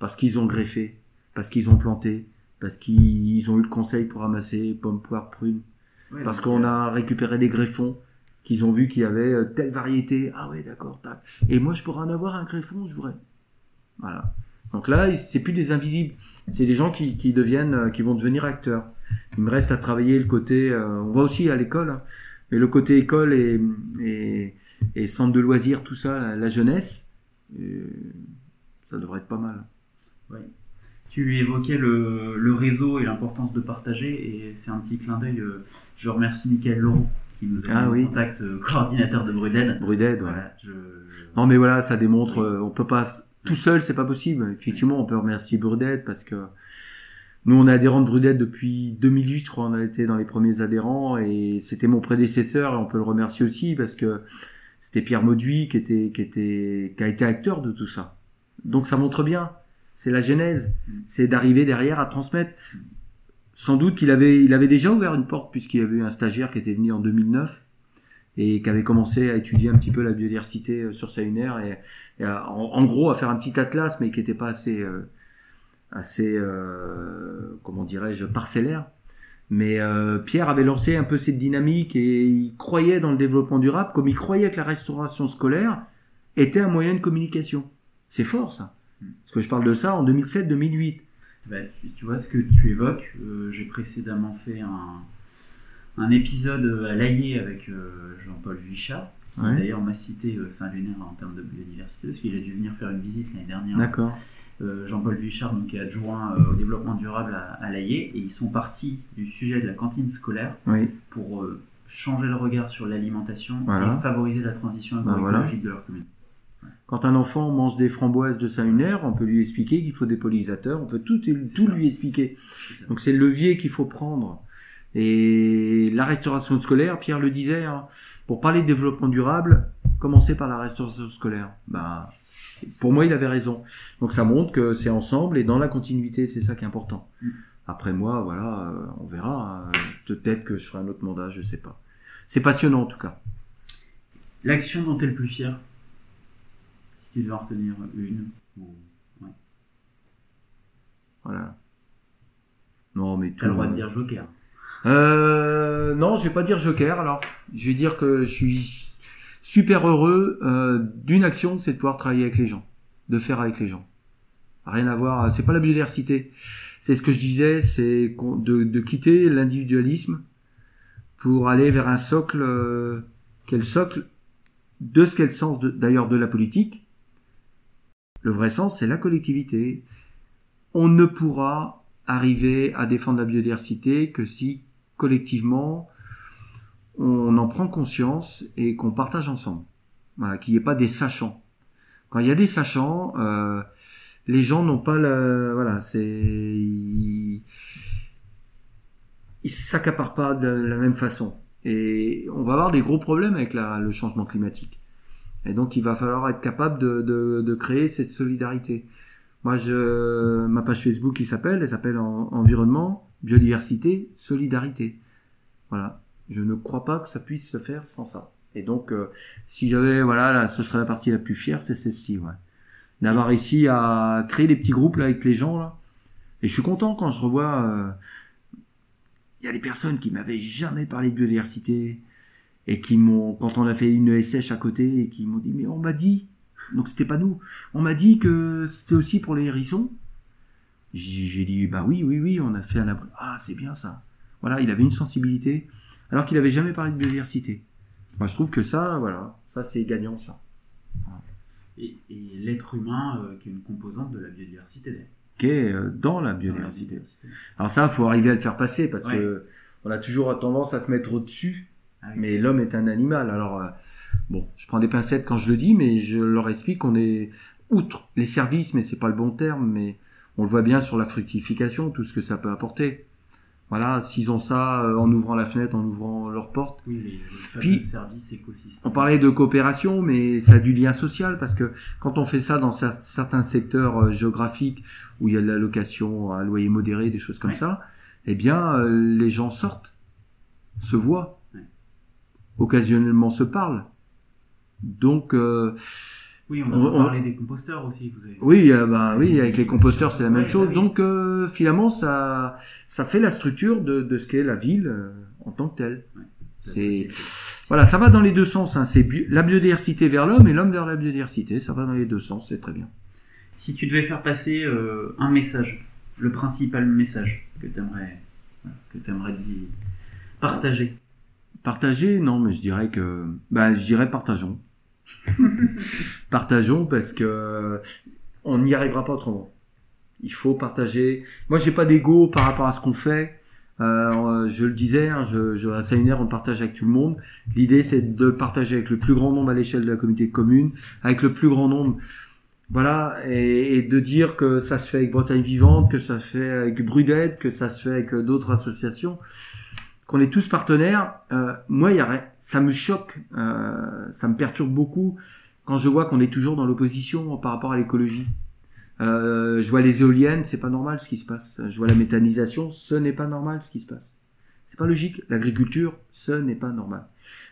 Parce qu'ils ont greffé, parce qu'ils ont planté, parce qu'ils ont eu le conseil pour ramasser pommes, poires, prunes. Ouais, Parce qu'on euh, a récupéré des greffons, qu'ils ont vu qu'il y avait euh, telle variété. Ah ouais, d'accord, tac. Et moi, je pourrais en avoir un greffon, je voudrais. Voilà. Donc là, c'est plus des invisibles. C'est des gens qui, deviennent, euh, qui vont devenir acteurs. Il me reste à travailler le côté, euh, on va aussi à l'école, hein, mais le côté école et, centre de loisirs, tout ça, la, jeunesse, ça devrait être pas mal. Tu évoquais le, le réseau et l'importance de partager, et c'est un petit clin d'œil. je remercie Michael Laurent qui nous a Ah mis en oui. contact, euh, coordinateur de Brudel. Bruded, ouais. Voilà, je, Non mais voilà, ça démontre, euh, on peut pas tout seul, c'est pas possible. Effectivement, on peut remercier Brudette parce que nous on est adhérents de Brudette depuis 2008, je crois, on a été dans les premiers adhérents et c'était mon prédécesseur et on peut le remercier aussi parce que c'était Pierre Mauduit qui était qui était qui a été acteur de tout ça. Donc ça montre bien, c'est la genèse, c'est d'arriver derrière à transmettre. Sans doute qu'il avait il avait déjà ouvert une porte puisqu'il y avait eu un stagiaire qui était venu en 2009 et qui avait commencé à étudier un petit peu la biodiversité euh, sur sa et, en gros à faire un petit atlas mais qui n'était pas assez euh, assez euh, comment dirais-je parcellaire. Mais euh, Pierre avait lancé un peu cette dynamique et il croyait dans le développement durable comme il croyait que la restauration scolaire était un moyen de communication. C'est fort ça. Parce que je parle de ça en 2007-2008 bah, tu, vois ce que tu évoques. euh, J'ai précédemment fait un, un épisode à l'Allier avec euh, Jean-Paul Vichard, qui Ouais. d'ailleurs m'a cité euh, Saint-Lunaire en termes de biodiversité, parce qu'il a dû venir faire une visite l'année dernière. d'accord Euh, Jean-Paul Vichard donc, est adjoint euh, au développement durable à, à l'Allier, et ils sont partis du sujet de la cantine scolaire oui pour euh, changer le regard sur l'alimentation Voilà. et favoriser la transition Ben agroécologique de leur commune. Quand un enfant mange des framboises de Saint-Lunaire, on peut lui expliquer qu'il faut des pollinisateurs, on peut tout, tout lui expliquer. Donc c'est le levier qu'il faut prendre. Et la restauration scolaire, Pierre le disait, hein, pour parler de développement durable, commencer par la restauration scolaire. Ben, pour moi, il avait raison. Donc ça montre que c'est ensemble et dans la continuité, c'est ça qui est important. Mm. Après moi, voilà, euh, on verra. hein. Peut-être que je ferai un autre mandat, je sais pas. C'est passionnant en tout cas. L'action dont tu es le plus fier Si tu devais en retenir une. ou- Voilà. Non, mais Tu as le droit de dire Joker. Euh, non, je vais pas dire Joker. Alors, je vais dire que je suis super heureux euh, d'une action, c'est de pouvoir travailler avec les gens, de faire avec les gens. Rien à voir. C'est pas la biodiversité. C'est ce que je disais, c'est de, de quitter l'individualisme pour aller vers un socle, euh, quel socle? De ce qu'est le sens de- d'ailleurs de la politique. Le vrai sens, c'est la collectivité. On ne pourra arriver à défendre la biodiversité que si collectivement on en prend conscience et qu'on partage ensemble. Voilà, qu'il n'y ait pas des sachants. Quand il y a des sachants, euh, les gens n'ont pas la, voilà, c'est, ils, s'accaparent pas de la même façon. Et on va avoir des gros problèmes avec le changement climatique. Et donc il va falloir être capable de, de, de créer cette solidarité. Moi, je, ma page Facebook, qui s'appelle, elle s'appelle en- Environnement, Biodiversité, Solidarité. Voilà. Je ne crois pas que ça puisse se faire sans ça. Et donc, euh, si j'avais, voilà, là, ce serait la partie la plus fière, c'est celle-ci, ouais. D'avoir réussi à créer des petits groupes là avec les gens là. Et je suis content quand je revois. euh, Il y a des personnes qui m'avaient jamais parlé de biodiversité et qui m'ont, quand on a fait une ESH à côté, et qui m'ont dit mais on m'a dit, donc c'était pas nous, on m'a dit que c'était aussi pour les hérissons. J'ai dit bah oui oui oui, on a fait un abri. Ah c'est bien ça. Voilà, il avait une sensibilité alors qu'il avait jamais parlé de biodiversité. Moi je trouve que ça, voilà, ça c'est gagnant ça. Et, et l'être humain euh, qui est une composante de la biodiversité. Qui est euh, dans la Dans la biodiversité. Alors ça, faut arriver à le faire passer parce Ouais. que on a toujours tendance à se mettre au-dessus. Ah oui. Mais l'homme est un animal. Alors euh, bon, je prends des pincettes quand je le dis, mais je leur explique qu'on est outre les services, mais c'est pas le bon terme, mais on le voit bien sur la fructification, tout ce que ça peut apporter. Voilà, s'ils ont ça euh, en ouvrant la fenêtre, en ouvrant leur porte. Oui, fameux Puis. On parlait de coopération, mais ça a du lien social parce que quand on fait ça dans cer- certains secteurs euh, géographiques où il y a de la location à loyer modéré, des choses comme Ouais. ça, eh bien, euh, les gens sortent, se voient. Occasionnellement se parlent. Donc, euh, Oui, on on- on- parlé des composteurs aussi. Vous avez... oui, euh, bah, oui, avec les composteurs, c'est la même Ouais, chose. Donc, euh, finalement, ça, ça fait la structure de, de ce qu'est la ville euh, en tant que telle. C'est voilà, ça va dans les deux sens. Hein. C'est la biodiversité vers l'homme et l'homme vers la biodiversité. Ça va dans les deux sens, c'est très bien. Si tu devais faire passer euh, un message, le principal message que tu aimerais, que t'aimerais di- partager. Partager, non, mais je dirais que, bah, je dirais partageons. partageons parce que on n'y arrivera pas autrement. Il faut partager. Moi, j'ai pas d'ego par rapport à ce qu'on fait. Euh, je le disais, hein, je, je, à Séminaire, on partage avec tout le monde. L'idée, c'est de partager avec le plus grand nombre à l'échelle de la communauté de communes, avec le plus grand nombre. Voilà, et, et de dire que ça se fait avec Bretagne Vivante, que ça se fait avec Brudette, que ça se fait avec euh, d'autres associations, qu'on est tous partenaires. Euh, moi, y a. Ça me choque, euh, ça me perturbe beaucoup quand je vois qu'on est toujours dans l'opposition par rapport à l'écologie. Euh, je vois les éoliennes, c'est pas normal ce qui se passe. Je vois la méthanisation, ce n'est pas normal ce qui se passe. C'est pas logique. L'agriculture, ce n'est pas normal.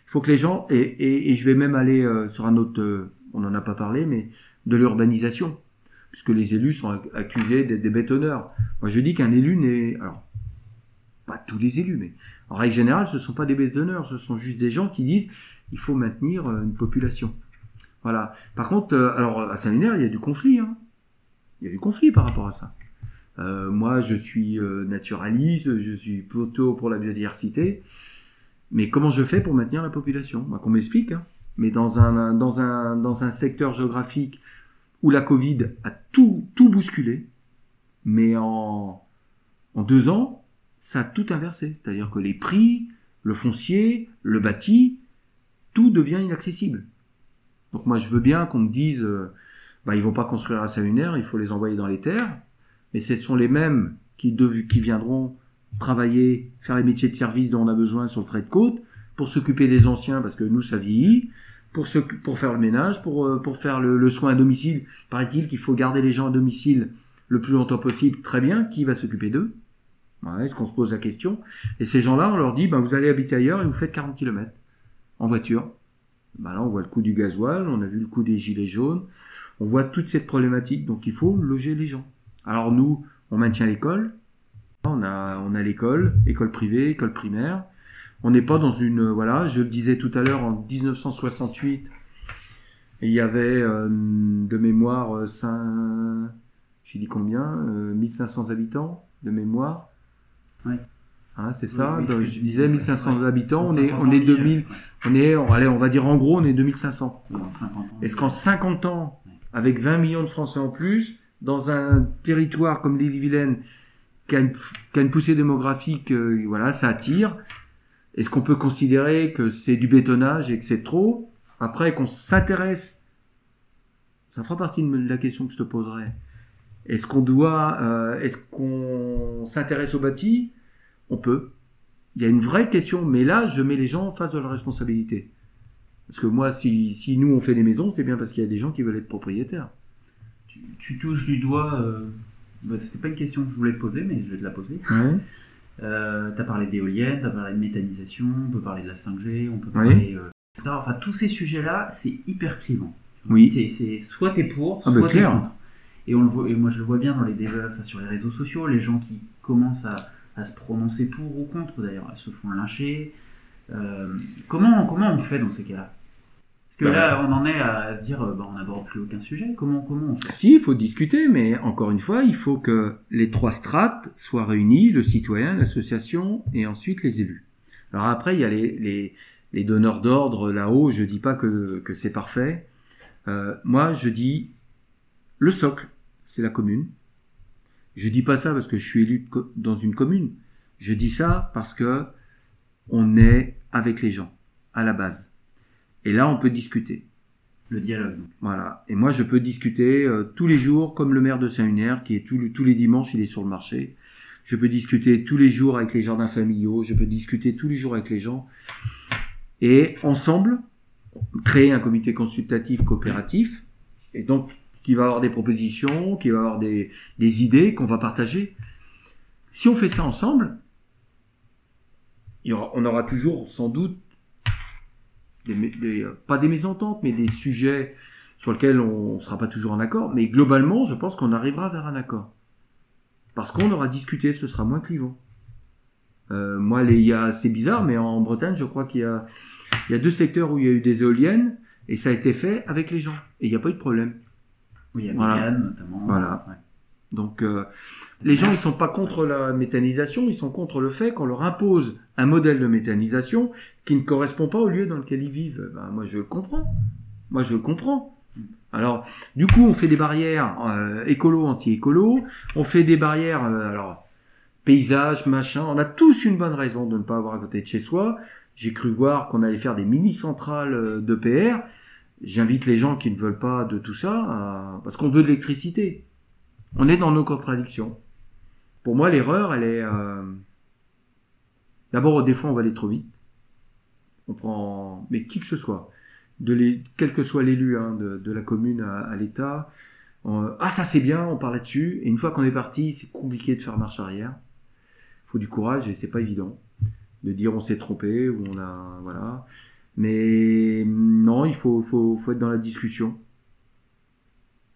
Il faut que les gens et, et, je vais même aller euh, sur un autre, on n'en a pas parlé, mais de l'urbanisation, puisque les élus sont ac- accusés d'être des bétonneurs. Moi, je dis qu'un élu n'est, alors pas tous les élus, mais en règle générale, ce ne sont pas des bétonneurs, ce sont juste des gens qui disent il faut maintenir euh, une population. Voilà. Par contre, euh, alors à Saint-Lunaire, il y a du conflit. Hein. Il y a du conflit par rapport à ça. Euh, moi, je suis euh, naturaliste, je suis plutôt pour la biodiversité. Mais comment je fais pour maintenir la population? Bah, Qu'on m'explique. Hein. Mais dans un, dans, un, dans un secteur géographique où la Covid a tout, tout bousculé, mais en, en deux ans, ça a tout inversé. C'est-à-dire que les prix, le foncier, le bâti, tout devient inaccessible. Donc moi, je veux bien qu'on me dise, euh, bah, ils vont pas construire à Salunaire, il faut les envoyer dans les terres. Mais ce sont les mêmes qui, viendront travailler, faire les métiers de service dont on a besoin sur le trait de côte, pour s'occuper des anciens, parce que nous, ça vieillit, pour, faire le ménage, pour, euh, faire le soin à domicile. Paraît-il qu'il faut garder les gens à domicile le plus longtemps possible. Très bien, qui va s'occuper d'eux? Ouais, Est-ce qu'on se pose la question? Et ces gens-là, on leur dit, ben, vous allez habiter ailleurs et vous faites 40 km en voiture. Ben là, on voit le coût du gasoil, on a vu le coût des gilets jaunes, on voit toute cette problématique, donc il faut loger les gens. Alors nous, on maintient l'école, on a, on a l'école, école privée, école primaire. On n'est pas dans une, euh, voilà, je le disais tout à l'heure, en 1968, il y avait euh, de mémoire, euh, j'ai dit combien euh, 1500 habitants de mémoire. Hein, c'est ça. Oui, oui, je disais disais, 1500 ouais. habitants. On 50 est, on est ans, 2000. ouais. On est, on- allez, on va dire en gros, on est 2500. Oui, dans 50 ans. Est-ce qu'en 50 ans, avec 20 millions de Français en plus, dans un territoire comme l'île-et-Vilaine, qui a une, qui a une poussée démographique, euh, voilà, ça attire. Est-ce qu'on peut considérer que c'est du bétonnage et que c'est trop? Après, qu'on s'intéresse, ça fera partie de la question que je te poserai. Est-ce qu'on doit, euh, est-ce qu'on s'intéresse au bâti? On peut. Il y a une vraie question, mais là, je mets les gens en face de la responsabilité. Parce que moi, si, si nous on fait des maisons, c'est bien parce qu'il y a des gens qui veulent être propriétaires. Tu, tu touches du doigt. Euh... Bah, C'était pas une question que je voulais te poser, mais je vais te la poser. Ouais. Euh, tu as parlé d'éoliennes, tu as parlé de méthanisation, on peut parler de la 5G, on peut parler. euh, etc. Enfin, tous ces sujets-là, c'est hyper clivant. Oui. C'est, soit t'es pour, Ah soit bah, t'es clair. contre. Et, on le voit, et moi, je le vois bien dans les débats enfin, sur les réseaux sociaux, les gens qui commencent à, à se prononcer pour ou contre, d'ailleurs, elles se font lyncher. Euh, comment, comment on fait dans ces cas-là? Parce que Bah, là, on en est à se dire, euh, bah, on n'aborde plus aucun sujet. Comment, comment on fait? Si, il faut discuter, mais encore une fois, il faut que les trois strates soient réunis, le citoyen, l'association et ensuite les élus. Alors après, il y a les, les, les donneurs d'ordre là-haut, je dis pas que, que c'est parfait. Euh, moi, je dis le socle, c'est la commune. Je dis pas ça parce que je suis élu dans une commune. Je dis ça parce que on est avec les gens à la base. Et là, on peut discuter. Le dialogue. donc. Voilà. Et moi, je peux discuter euh, tous les jours, comme le maire de Saint-Lunaire, qui est tous les dimanches, il est sur le marché. Je peux discuter tous les jours avec les jardins familiaux. Je peux discuter tous les jours avec les gens. Et ensemble, créer un comité consultatif coopératif. Et donc, qui va avoir des propositions, qui va avoir des, idées qu'on va partager. Si on fait ça ensemble, il y aura- on aura toujours sans doute des, pas des mésententes, mais des sujets sur lesquels on ne sera pas toujours en accord. Mais globalement, je pense qu'on arrivera vers un accord. Parce qu'on aura discuté, ce sera moins clivant. Euh, moi, les, il y a, c'est bizarre, mais en Bretagne, je crois qu'il y a, y a deux secteurs où il y a eu des éoliennes, et ça a été fait avec les gens. Et il n'y a pas eu de problème. Oui, il y a Voilà. Notamment. Voilà. Ouais. Donc, euh, les gens, ils sont pas contre la méthanisation, ils sont contre le fait qu'on leur impose un modèle de méthanisation qui ne correspond pas au lieu dans lequel ils vivent. Ben, moi, je le comprends. Moi, je le comprends. Alors, du coup, on fait des barrières euh, écolo, anti-écolo. On fait des barrières, euh, alors, paysage, machin. On a tous une bonne raison de ne pas avoir à côté de chez soi. J'ai cru voir qu'on allait faire des mini-centrales d'EPR. J'invite les gens qui ne veulent pas de tout ça, parce qu'on veut de l'électricité. On est dans nos contradictions. Pour moi, l'erreur, elle est... euh, D'abord, des fois, on va aller trop vite. On prend... Mais qui que ce soit, de les... quel que soit l'élu hein, de, la commune à, l'État, ah ça c'est bien, on parle là-dessus, et une fois qu'on est parti, c'est compliqué de faire marche arrière. Il faut du courage et c'est pas évident de dire on s'est trompé ou on a... Voilà. Mais non, il faut, faut, faut être dans la discussion.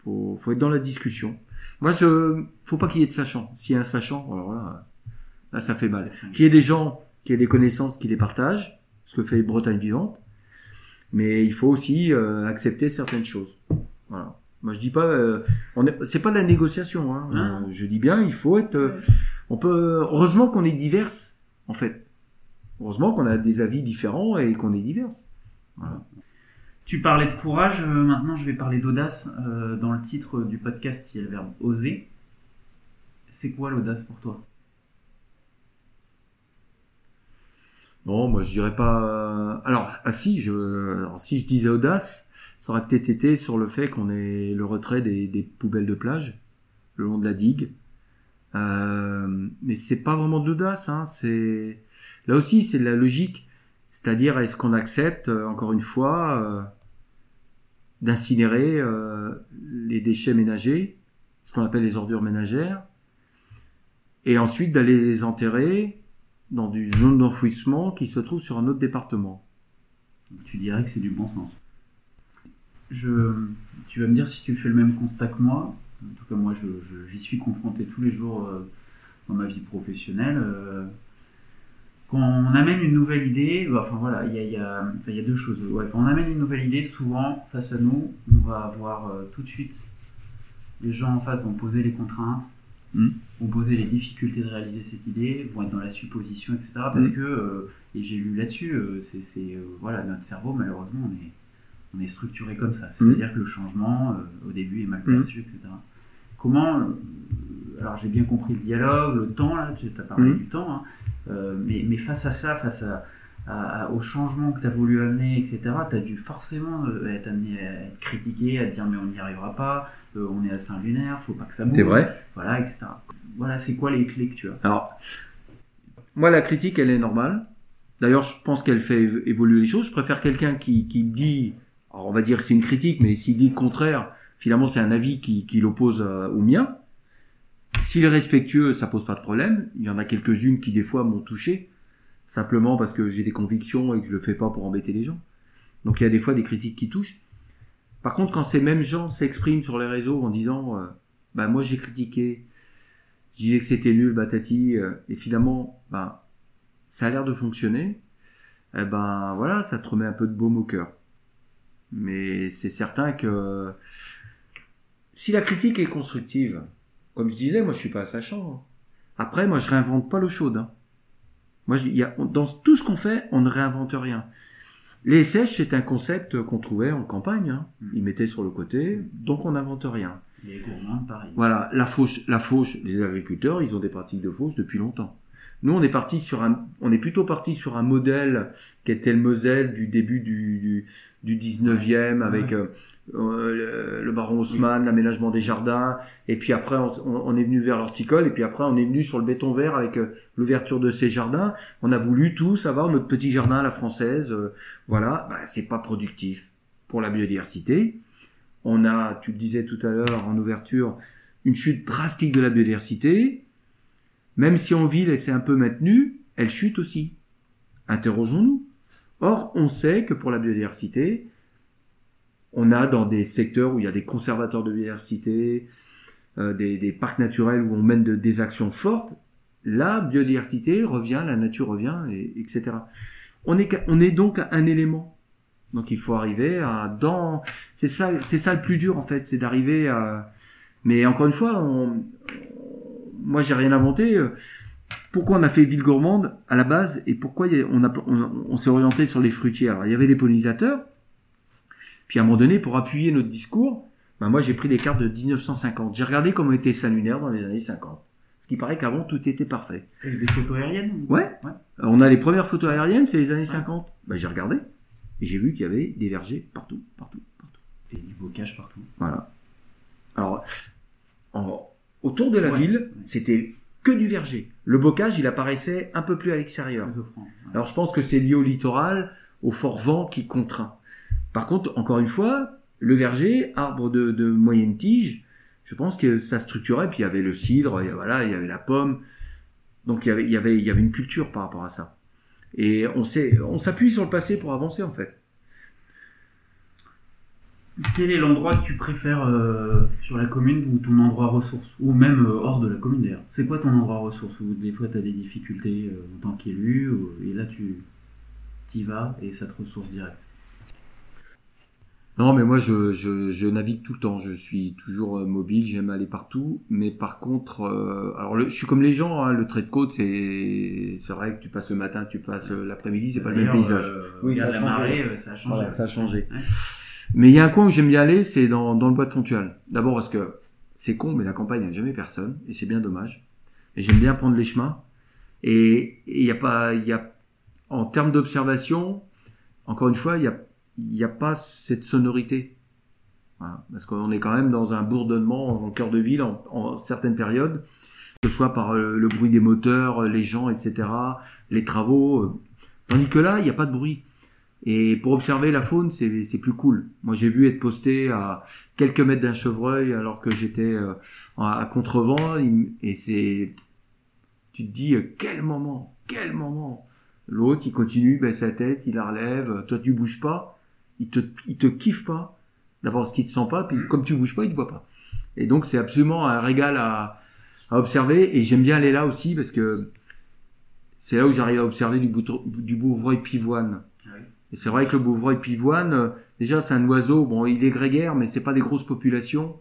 Faut, faut être dans la discussion. Moi, je, faut pas qu'il y ait de sachants. S'il y a un sachant, alors là, là, ça fait mal. Qu'il y ait des gens qui aient des connaissances qui les partagent, ce que fait Bretagne Vivante, mais il faut aussi euh, accepter certaines choses. Voilà. Moi, je dis pas, euh, on est- c'est pas de la négociation. Hein. Euh, je dis bien, il faut être. euh, on peut. Heureusement qu'on est diverses, en fait. Heureusement qu'on a des avis différents et qu'on est. Voilà. Tu parlais de courage, euh, maintenant je vais parler d'audace. Euh, dans le titre du podcast, il y a le verbe oser. C'est quoi l'audace pour toi? Non, moi je dirais pas. Alors, ah si, je, alors, si je disais audace, ça aurait peut-être été sur le fait qu'on ait le retrait des, des poubelles de plage le long de la digue. Euh, mais c'est pas vraiment de l'audace, hein. C'est là aussi c'est de la logique. C'est-à-dire, est-ce qu'on accepte euh, encore une fois euh, d'incinérer euh, les déchets ménagers, ce qu'on appelle les ordures ménagères, et ensuite d'aller les enterrer dans une zone d'enfouissement qui se trouve sur un autre département. Tu dirais que c'est du bon sens. Je, tu vas me dire si tu fais le même constat que moi. En tout cas, moi, j'y suis confronté tous les jours euh, dans ma vie professionnelle. Quand on amène une nouvelle idée, bah, enfin voilà, il y a, il y, a, enfin, il y a deux choses. Ouais, quand on amène une nouvelle idée, souvent, face à nous, on va avoir euh, tout de suite les gens en face vont poser les contraintes, Mm. vont poser les difficultés de réaliser cette idée, vont être dans la supposition, etc. Parce Mm. que, euh, et j'ai lu là-dessus, euh, c'est, voilà, notre cerveau, malheureusement, on est, on est structuré comme ça. C'est-à-dire que le changement, au début, est mal Mm. perçu, etc. Comment, alors j'ai bien compris le dialogue, le temps, là, tu as parlé du temps, hein, mais, mais face à ça, face à, à- à- au changement que tu as voulu amener, etc., tu as dû forcément euh, être amené à être critiqué, à te dire mais on n'y arrivera pas, euh, on est à Saint-Lunaire, faut pas que ça bouge, C'est vrai voilà, etc. Voilà, c'est quoi les clés que tu as? Alors, moi, la critique, elle est normale. D'ailleurs, je pense qu'elle fait évo- évoluer les choses. Je préfère quelqu'un qui, qui dit, alors on va dire que c'est une critique, mais s'il dit le contraire, finalement, c'est un avis qui, qui l'oppose euh, au mien. S'il est respectueux, ça pose pas de problème. Il y en a quelques-unes qui, des fois, m'ont touché, simplement parce que j'ai des convictions et que je le fais pas pour embêter les gens. Donc, il y a des fois des critiques qui touchent. Par contre, quand ces mêmes gens s'expriment sur les réseaux en disant, euh, bah, moi, j'ai critiqué, je disais que c'était nul, batati, euh, et finalement, ben, ça a l'air de fonctionner, eh ben voilà, ça te remet un peu de baume au cœur. Mais c'est certain que si la critique est constructive, comme je disais, moi je suis pas sachant. hein. Après, moi je réinvente pas l'eau chaude. hein. Moi, il y a, dans tout ce qu'on fait, on ne réinvente rien. Les sèches, c'est un concept qu'on trouvait en campagne. Hein. Ils mettaient sur le côté, donc on n'invente rien. Les gourmands, pareil. Voilà, la fauche, la fauche, les agriculteurs, ils ont des pratiques de fauche depuis longtemps. Nous, on est parti sur un, on est plutôt parti sur un modèle qui était le Moselle du début du, du, du 19e avec Ouais. euh, le, le baron Haussmann, l'aménagement des jardins, et puis après on est venu vers l'horticole, et puis après on est venu sur le béton vert avec euh, l'ouverture de ces jardins. On a voulu tous avoir notre petit jardin à la française, euh, voilà, bah, c'est pas productif pour la biodiversité. On a, tu le disais tout à l'heure en ouverture, une chute drastique de la biodiversité. Même si en ville elle s'est un peu maintenue, elle chute aussi. Interrogeons-nous. Or, on sait que pour la biodiversité, on a dans des secteurs où il y a des conservateurs de biodiversité, euh, des, des parcs naturels où on mène de- des actions fortes, la biodiversité revient, la nature revient, et, etc. On est, on est donc un élément. Donc il faut arriver à dans c'est ça c'est ça le plus dur en fait c'est d'arriver à mais encore une fois on, moi j'ai rien inventé Euh, pourquoi on a fait ville gourmande à la base et pourquoi on, a, on s'est orienté sur les fruitiers? Alors il y avait les pollinisateurs puis à un moment donné pour appuyer notre discours ben moi j'ai pris des cartes de 1950 j'ai regardé comment était Saint-Lunaire dans les années 50 ce qui paraît qu'avant tout était parfait Avec des photos aériennes ou- Ouais. Euh, On a les premières photos aériennes, c'est les années 50. Ben, j'ai regardé et j'ai vu qu'il y avait des vergers partout, partout, partout. Et du bocage partout. Voilà. Alors, en- autour de la Ouais. ville, c'était que du verger. Le bocage, il apparaissait un peu plus à l'extérieur. Ouais. Alors, je pense que c'est lié au littoral, au fort vent qui contraint. Par contre, encore une fois, le verger, arbre de, moyenne tige, je pense que ça structurait. Puis il y avait le cidre, voilà, il y avait la pomme. Donc il y avait, il y avait, il y avait une culture par rapport à ça. Et on s'appuie sur le passé pour avancer en fait. Quel est l'endroit que tu préfères euh, sur la commune ou ton endroit ressource Ou même euh, hors de la commune d'ailleurs? C'est quoi ton endroit ressource? Où des fois tu as des difficultés euh, en tant qu'élu ou- et là tu y vas et ça te ressource direct? Non, mais moi, je, je, je navigue tout le temps. Je suis toujours euh, mobile. J'aime aller partout. Mais par contre, euh, alors le- je suis comme les gens. hein, le trait de côte, c'est c'est vrai que tu passes le matin, tu passes euh, l'après-midi, c'est pas le même paysage. euh, Oui, ça a marée, euh, ça a changé. Voilà, ça a changé. Ouais. Mais il y a un coin où j'aime bien aller, c'est dans, dans le bois de Pontual. D'abord parce que c'est con, mais la campagne, il n'y a jamais personne, et c'est bien dommage. Et j'aime bien prendre les chemins. Et et il y a pas, il y a, en termes d'observation, encore une fois, il y a, il y a pas cette sonorité. Parce qu'on est quand même dans un bourdonnement en cœur de ville en, certaines périodes, que ce soit par euh, le bruit des moteurs, les gens, etc., les travaux. euh. Tandis que là, il n'y a pas de bruit. Et pour observer la faune, c'est plus cool. Moi, j'ai vu être posté à quelques mètres d'un chevreuil alors que j'étais euh, à contrevent, et c'est tu te dis, euh, quel moment, quel moment. L'autre, il continue, baisse sa tête, il la relève. Toi, tu bouges pas. Il te, il te kiffe pas. D'abord, ce qu'il te sent pas, puis comme tu bouges pas, il te voit pas. Et donc, c'est absolument un régal à, à observer. Et j'aime bien aller là aussi parce que c'est là où j'arrive à observer du, du beau pivoine. Ah oui. Et c'est vrai que le beau pivoine, euh, déjà, c'est un oiseau. Bon, il est grégaire, mais c'est pas des grosses populations.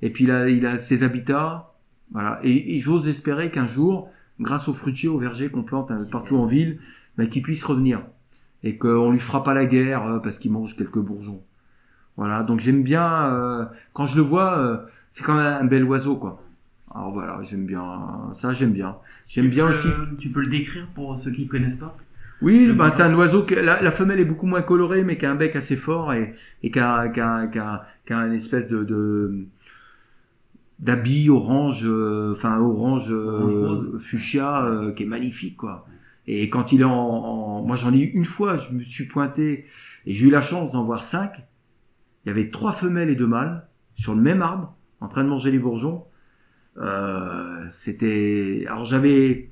Et puis, il a, il a ses habitats. Voilà. Et, et j'ose espérer qu'un jour, grâce aux fruitiers, aux vergers qu'on plante euh, partout en ville, ben, qu'il puisse revenir. Et qu'on lui fera pas la guerre euh, parce qu'il mange quelques bourgeons. Voilà. Donc, j'aime bien, euh, quand je le vois, euh, c'est quand même un bel oiseau, quoi. Alors voilà, j'aime bien. Ça, j'aime bien. J'aime bien peux- aussi. Tu peux le décrire pour ceux qui ne connaissent pas? Oui, bah, c'est un oiseau que la, la femelle est beaucoup moins colorée, mais qui a un bec assez fort et, et qui a, qui a- qui a- qui a une espèce de, de d'habit orange, euh, enfin orange, euh, Orange fuchsia, euh, qui est magnifique quoi. Et quand il est en, en- moi j'en ai eu une fois, je me suis pointé et j'ai eu la chance d'en voir cinq. Il y avait trois femelles et deux mâles sur le même arbre, en train de manger les bourgeons. Euh, c'était, alors j'avais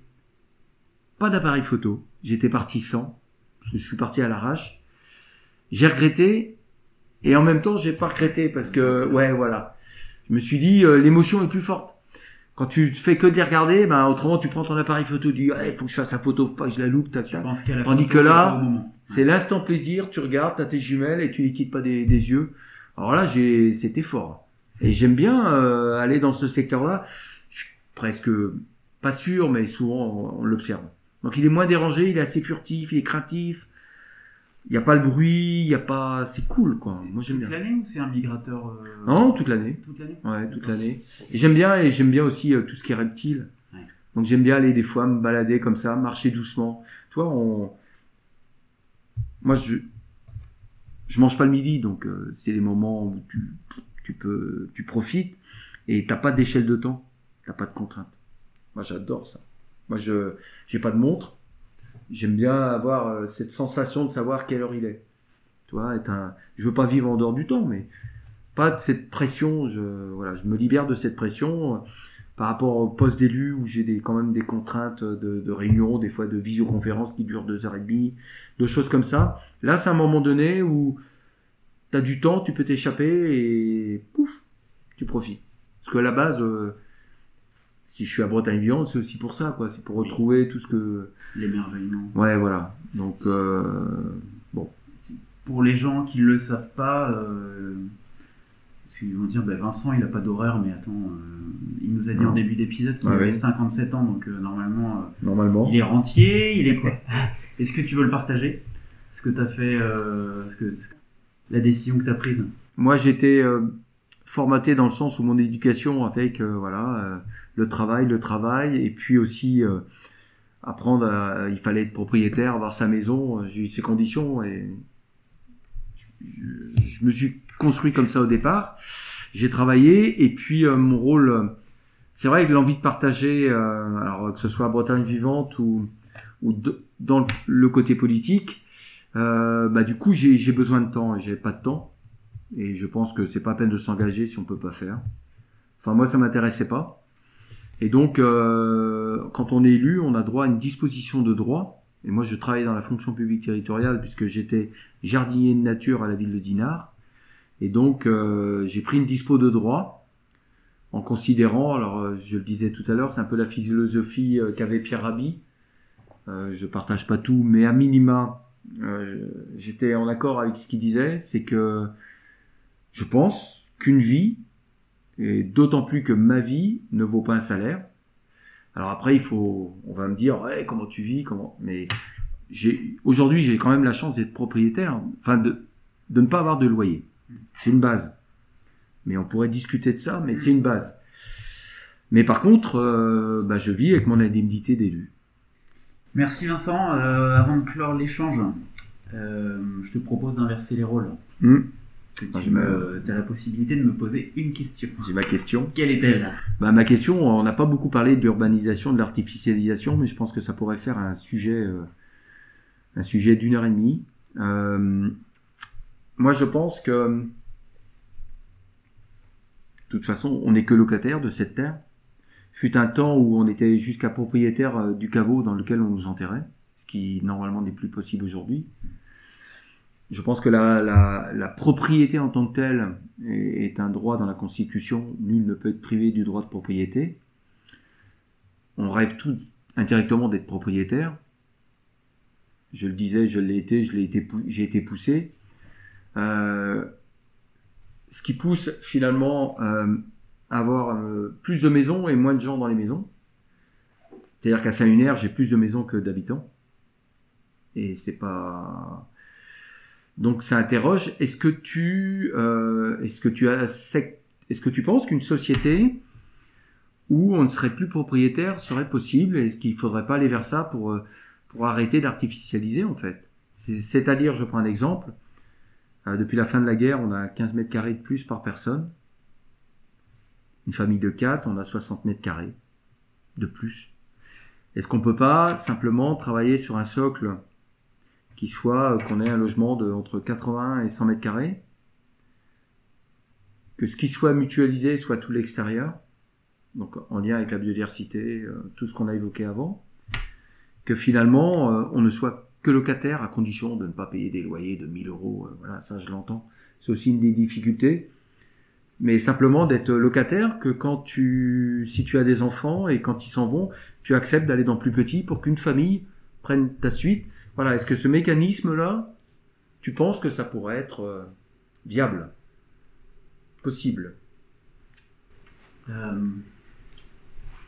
pas d'appareil photo. J'étais parti sans, parce que je suis parti à l'arrache. J'ai regretté, et en même temps, j'ai pas regretté, parce que, ouais, voilà. Je me suis dit, euh, l'émotion est plus forte. Quand tu fais que de les regarder, ben, autrement, tu prends ton appareil photo, tu dis, il faut que je fasse la photo, faut pas que je la loupe, tac, tac. Tandis que là. C'est l'instant plaisir, tu regardes, t'as tes jumelles et tu les quittes pas des, des yeux. Alors là, j'ai, c'était fort. Et j'aime bien euh, aller dans ce secteur-là. Je suis presque pas sûr, mais souvent on, on l'observe. Donc il est moins dérangé, il est assez furtif, il est craintif. Il n'y a pas le bruit, il y a pas, c'est cool quoi. Moi j'aime Toute bien. l'année ou c'est un migrateur euh, Non, toute l'année. Toute l'année Ouais, toute l'année. Et j'aime bien, et j'aime bien aussi euh, tout ce qui est reptile. Ouais. Donc j'aime bien aller des fois me balader comme ça, marcher doucement. Tu vois, on... moi je je mange pas le midi, donc euh, c'est les moments où tu, tu peux, tu profites et t'as pas d'échelle de temps, t'as pas de contrainte. Moi j'adore ça. Moi je j'ai pas de montre. J'aime bien avoir euh, cette sensation de savoir quelle heure il est. Tu vois, je veux pas vivre en dehors du temps, mais pas de cette pression. Je, voilà, je me libère de cette pression euh, par rapport au poste d'élu où j'ai quand même des contraintes de, de réunions, des fois de visioconférences qui durent deux heures et demie, de choses comme ça. Là, c'est un moment donné où tu as du temps, tu peux t'échapper et pouf, tu profites. Parce que la base, euh, si je suis à Bretagne Vivante, c'est aussi pour ça, quoi. C'est pour Oui. retrouver tout ce que. L'émerveillement. Ouais, voilà. Donc, euh, Pour les gens qui ne le savent pas, euh, parce qu'ils vont dire bah, Vincent il n'a pas d'horaire, mais attends, euh, il nous a dit Non. en début d'épisode qu'il avait oui. 57 ans, donc euh, normalement normalement. il est rentier, il est quoi? Est-ce que tu veux le partager? Ce que tu as fait, ce que, la décision que tu as prise? Moi, j'étais formaté dans le sens où mon éducation a fait que voilà, euh, le travail, le travail, et puis aussi euh, apprendre. À, il fallait être propriétaire, avoir sa maison. euh, J'ai eu ces conditions et je, me suis construit comme ça au départ. J'ai travaillé et puis euh, mon rôle, euh, c'est vrai que l'envie de partager, euh, alors que ce soit à Bretagne vivante ou ou dans le côté politique, euh, bah du coup j'ai besoin de temps et j'ai pas de temps. Et je pense que c'est pas peine de s'engager si on peut pas faire. Enfin, moi, ça m'intéressait pas. Et donc, euh, quand on est élu, on a droit à une disposition de droit. Et moi, je travaillais dans la fonction publique territoriale puisque j'étais jardinier de nature à la ville de Dinard. Et donc, euh, j'ai pris une dispo de droit en considérant, alors euh, je le disais tout à l'heure, c'est un peu la philosophie euh, qu'avait Pierre Rabhi. Euh, je partage pas tout, mais à minima, euh, j'étais en accord avec ce qu'il disait, c'est que je pense qu'une vie, et d'autant plus que ma vie, ne vaut pas un salaire. Alors après, il faut, on va me dire, ouais, comment tu vis, comment, mais j'ai, aujourd'hui, j'ai quand même la chance d'être propriétaire, enfin, de, de ne pas avoir de loyer. C'est une base. Mais on pourrait discuter de ça, mais c'est une base. Mais par contre, euh, bah, je vis avec mon indemnité d'élu. Merci Vincent. Euh, avant de clore l'échange, euh, je te propose d'inverser les rôles. Hmm. Tu me- as la possibilité de me poser une question. J'ai ma question. Quelle est-elle Bah, ma question, on n'a pas beaucoup parlé de l'urbanisation, de l'artificialisation, mais je pense que ça pourrait faire un sujet, euh, un sujet d'une heure et demie. Euh, moi, je pense que, de toute façon, on n'est que locataire de cette terre. Fut un temps où on était jusqu'à propriétaire euh, du caveau dans lequel on nous enterrait, ce qui normalement n'est plus possible aujourd'hui. Je pense que la, propriété en tant que telle est, un droit dans la Constitution. Nul ne peut être privé du droit de propriété. On rêve tout indirectement d'être propriétaire. Je le disais, je l'ai été, je l'ai été, j'ai été poussé. Euh, ce qui pousse finalement euh, à avoir euh, plus de maisons et moins de gens dans les maisons. C'est-à-dire qu'à Saint-Lunaire, j'ai plus de maisons que d'habitants. Et c'est pas donc ça interroge. Est-ce que tu, euh, est-ce que tu as, est-ce que tu penses qu'une société où on ne serait plus propriétaire serait possible? Est-ce qu'il faudrait pas aller vers ça pour euh, pour arrêter d'artificialiser en fait? C'est-à-dire, je prends un exemple. Euh, depuis la fin de la guerre, on a 15 mètres carrés de plus par personne. Une famille de 4, on a 60 mètres carrés de plus. Est-ce qu'on peut pas simplement travailler sur un socle qui soit qu'on ait un logement de entre 80 et 100 mètres carrés, que ce qui soit mutualisé soit tout l'extérieur, donc en lien avec la biodiversité, euh, tout ce qu'on a évoqué avant, que finalement euh, on ne soit que locataire à condition de ne pas payer des loyers de 1000 euros, euh, voilà, ça je l'entends, c'est aussi une des difficultés, mais simplement d'être locataire, que quand tu, si tu as des enfants et quand ils s'en vont, tu acceptes d'aller dans plus petit pour qu'une famille prenne ta suite voilà, est-ce que ce mécanisme-là, tu penses que ça pourrait être euh, viable? Possible? Euh,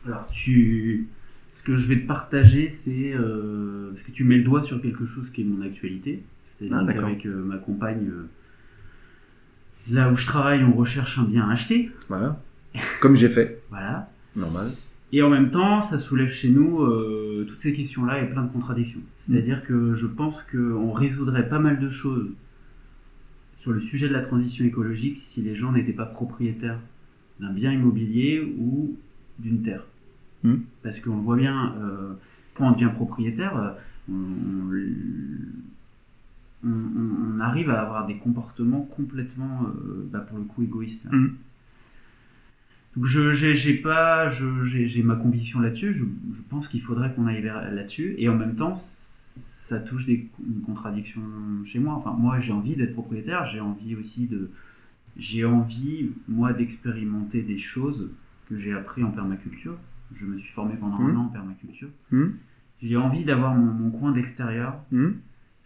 Alors, tu... ce que je vais te partager, c'est euh, parce que tu mets le doigt sur quelque chose qui est mon actualité. C'est-à-dire Ah, qu'avec euh, ma compagne, là où je travaille, on recherche un bien à acheter. Voilà. Comme j'ai fait. Voilà. Normal. Et en même temps, ça soulève chez nous euh, toutes ces questions-là et plein de contradictions. C'est-à-dire que je pense qu'on résoudrait pas mal de choses sur le sujet de la transition écologique si les gens n'étaient pas propriétaires d'un bien immobilier ou d'une terre. Mm. Parce qu'on le voit bien, euh, quand on devient propriétaire, euh, on, on- on- on arrive à avoir des comportements complètement, euh, bah, pour le coup, égoïstes. Mm. Donc je j'ai pas je- j'ai j'ai ma conviction là-dessus. Je, je pense qu'il faudrait qu'on aille là-dessus. Et en même temps, ça touche des une contradiction chez moi. Enfin, moi, j'ai envie d'être propriétaire. J'ai envie aussi de j'ai envie moi d'expérimenter des choses que j'ai appris en permaculture. Je me suis formé pendant un Mhm. an en permaculture. Hum J'ai envie d'avoir mon, mon coin d'extérieur. Hum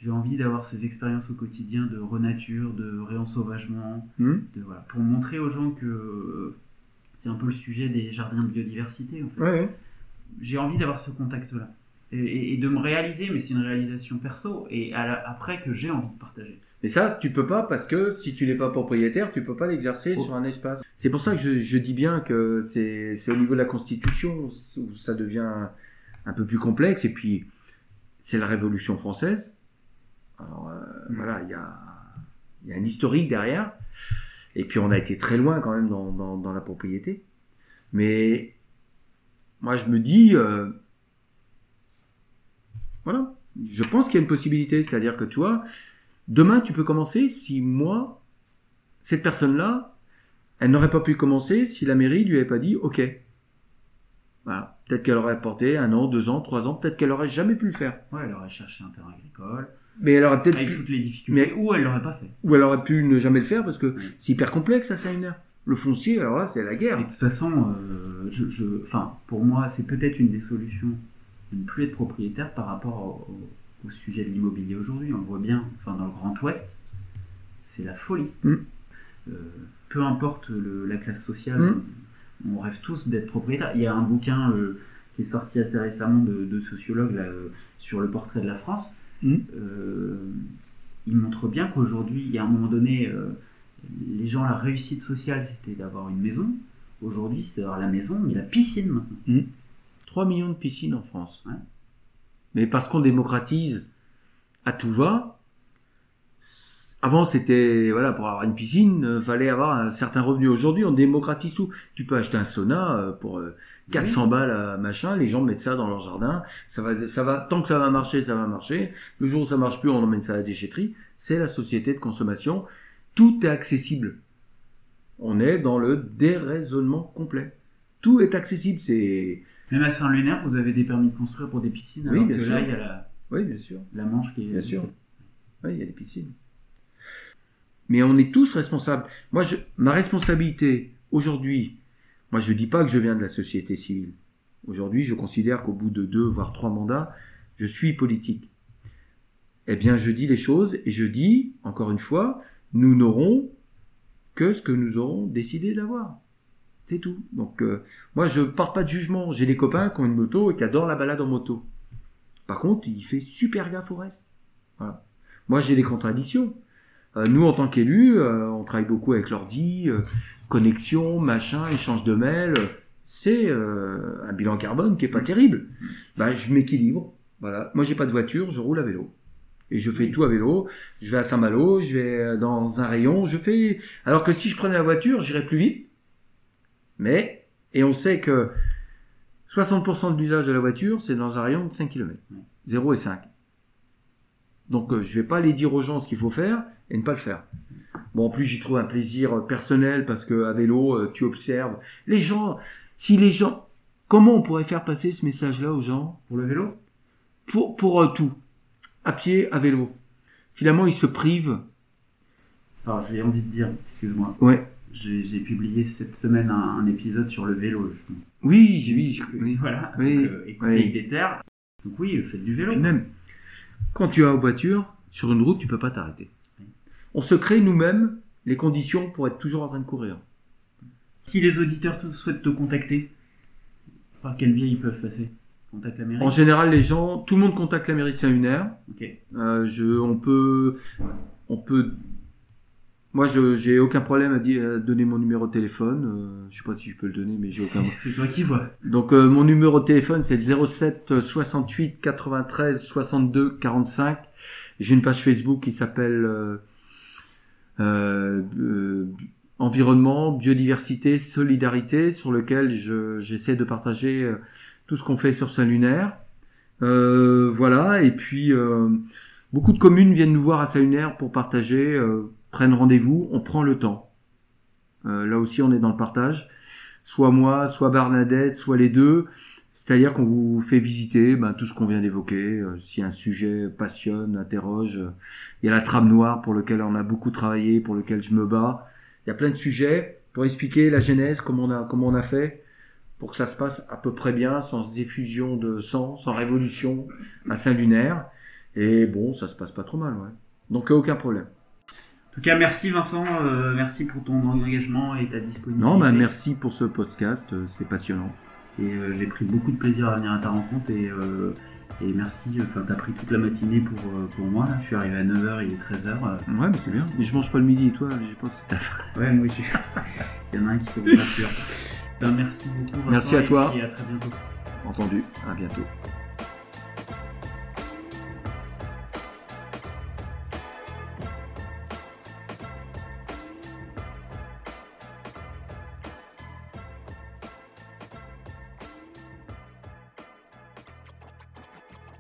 J'ai envie d'avoir ces expériences au quotidien de renature, de réensauvagement, de, voilà, pour montrer aux gens que c'est un peu le sujet des jardins de biodiversité. En fait. Ouais, ouais. J'ai envie d'avoir ce contact-là. Et, et- et de me réaliser, mais c'est une réalisation perso, et à la- après que j'ai envie de partager. Mais ça, tu peux pas parce que si tu n'es pas propriétaire, tu peux pas l'exercer Oh. sur un espace. C'est pour ça que je, je dis bien que c'est au niveau de la Constitution où ça devient un peu plus complexe. Et puis, c'est la Révolution française. Alors euh, Mm. voilà, il y a, il y a un historique derrière. Et puis, on a été très loin quand même dans, la propriété. Mais moi, je me dis, euh, voilà, je pense qu'il y a une possibilité. C'est-à-dire que tu vois, Demain, tu peux commencer si moi, cette personne-là, elle n'aurait pas pu commencer si la mairie lui avait pas dit OK. Peut-être qu'elle aurait porté un an, deux ans, trois ans, peut-être qu'elle aurait jamais pu le faire. Ouais, elle aurait cherché un terrain agricole, Mais elle aurait peut-être avec pu, toutes les difficultés, Mais- ou elle l'aurait pas fait. ou elle aurait pu ne jamais le faire parce que Oui. c'est hyper complexe à Saint-Lunaire. Le foncier, alors là, c'est la Et guerre. de toute façon, euh, je, je- enfin, pour moi, c'est peut-être une des solutions de ne plus être propriétaire par rapport au, sujet de l'immobilier aujourd'hui. On le voit bien, enfin, dans le Grand Ouest, c'est la folie. Mm. Euh, peu importe le- la classe sociale, Mm. on rêve tous d'être propriétaire. Il y a un bouquin euh, qui est sorti assez récemment de, de sociologues là, sur le portrait de la France. Mm. Euh, il montre bien qu'aujourd'hui, il y a un moment donné, euh, les gens, la réussite sociale, c'était d'avoir une maison. Aujourd'hui, c'est d'avoir la maison, mais la piscine maintenant. 3 millions de piscines en France. Ouais. Mais parce qu'on démocratise à tout va. Avant, c'était, voilà, pour avoir une piscine, euh, fallait avoir un certain revenu. Aujourd'hui, on démocratise tout. Tu peux acheter un sauna euh, pour 400 balles, à machin. Les gens mettent ça dans leur jardin. Ça va, ça va, tant que ça va marcher, ça va marcher. Le jour où ça marche plus, on emmène ça à la déchetterie. C'est la société de consommation. Tout est accessible. On est dans le déraisonnement complet. tout est accessible. C'est Même à Saint-Lunaire, vous avez des permis de construire pour des piscines, Oui, alors bien que sûr. là, il y a la, oui, bien sûr. la Manche qui est. Bien sûr. Oui, il y a des piscines. Mais on est tous responsables. Moi, je, ma responsabilité aujourd'hui, moi, je ne dis pas que je viens de la société civile. Aujourd'hui, je considère qu'au bout de deux, voire trois mandats, je suis politique. Eh bien, je dis les choses et je dis, encore une fois, nous n'aurons que ce que nous aurons décidé d'avoir. C'est tout. Donc, euh, moi, je porte pas de jugement. J'ai des copains qui ont une moto et qui adorent la balade en moto. Par contre, il fait super gaffe au reste. Moi, j'ai des contradictions. Euh, nous, en tant qu'élus, euh, on travaille beaucoup avec l'ordi, connexion, machin, échange de mails. C'est euh, un bilan carbone qui est pas terrible. Bah, je m'équilibre. Voilà. Moi, j'ai pas de voiture, je roule à vélo. Et je fais tout à vélo. Je vais à Saint-Malo, je vais dans un rayon, je fais. Alors que si je prenais la voiture, j'irais plus vite. Mais, et on sait que 60% de l'usage de la voiture, c'est dans un rayon de 5 km. 0 et 5. Donc euh, je vais pas aller dire aux gens ce qu'il faut faire et ne pas le faire. Bon, en plus j'y trouve un plaisir euh, personnel parce que à vélo, euh, tu observes. Les gens, si les gens, comment on pourrait faire passer ce message-là aux gens? Pour le vélo? Pour, pour euh, tout, à pied, à vélo. Finalement, ils se privent. Alors, j'ai envie de dire, excuse-moi, Ouais. j'ai j'ai publié cette semaine un, un épisode sur le vélo. justement. Oui, oui, oui. Voilà, Oui, euh, écoutez oui. des terres. Donc oui, faites du vélo. Puis même, quand tu as une voiture, sur une route, tu peux pas t'arrêter. On se crée nous-mêmes les conditions pour être toujours en train de courir. Si les auditeurs souhaitent te contacter, par quel biais ils peuvent passer? La mairie En général, les gens, tout le monde contacte la mairie de Saint-Lunaire. Ok. Euh, je, on peut, on peut. Moi, je, j'ai aucun problème à, dire, à donner mon numéro de téléphone. Euh, je sais pas si je peux le donner, mais j'ai aucun. C'est toi qui vois. Donc, euh, mon numéro de téléphone, c'est le 07 68 93 62 45. J'ai une page Facebook qui s'appelle euh, Environnement, Biodiversité, Solidarité, sur lequel je, j'essaie de partager euh, tout ce qu'on fait sur Saint-Lunaire. Euh, voilà, et puis euh, beaucoup de communes viennent nous voir à Saint-Lunaire pour partager, euh, prennent rendez-vous, on prend le temps. Euh, là aussi, on est dans le partage. Soit moi, soit Bernadette, soit les deux. C'est-à-dire qu'on vous fait visiter ben, tout ce qu'on vient d'évoquer. Euh, si un sujet passionne, interroge, euh, il y a la trame noire pour lequel on a beaucoup travaillé, pour lequel je me bats. Il y a plein de sujets pour expliquer la genèse, comment on a, comment on a fait, pour que ça se passe à peu près bien, sans effusion de sang, sans révolution à Saint-Lunaire. Et bon, ça se passe pas trop mal, ouais. Donc euh, aucun problème. En tout cas, merci Vincent, euh, merci pour ton engagement et ta disponibilité. Non, ben merci pour ce podcast, c'est passionnant. Et euh, j'ai pris beaucoup de plaisir à venir à ta rencontre et, euh, et merci. Enfin, t'as pris toute la matinée pour, euh, pour moi. Là. Je suis arrivé à 9h, il est 13h. Ouais, mais c'est bien. Mais je mange pas le midi et toi, je pense que c'est ta. Ouais, moi aussi. il y en a un qui faut me rassurer. Ben, merci beaucoup. Merci à et toi. puis à très bientôt. Entendu. À bientôt.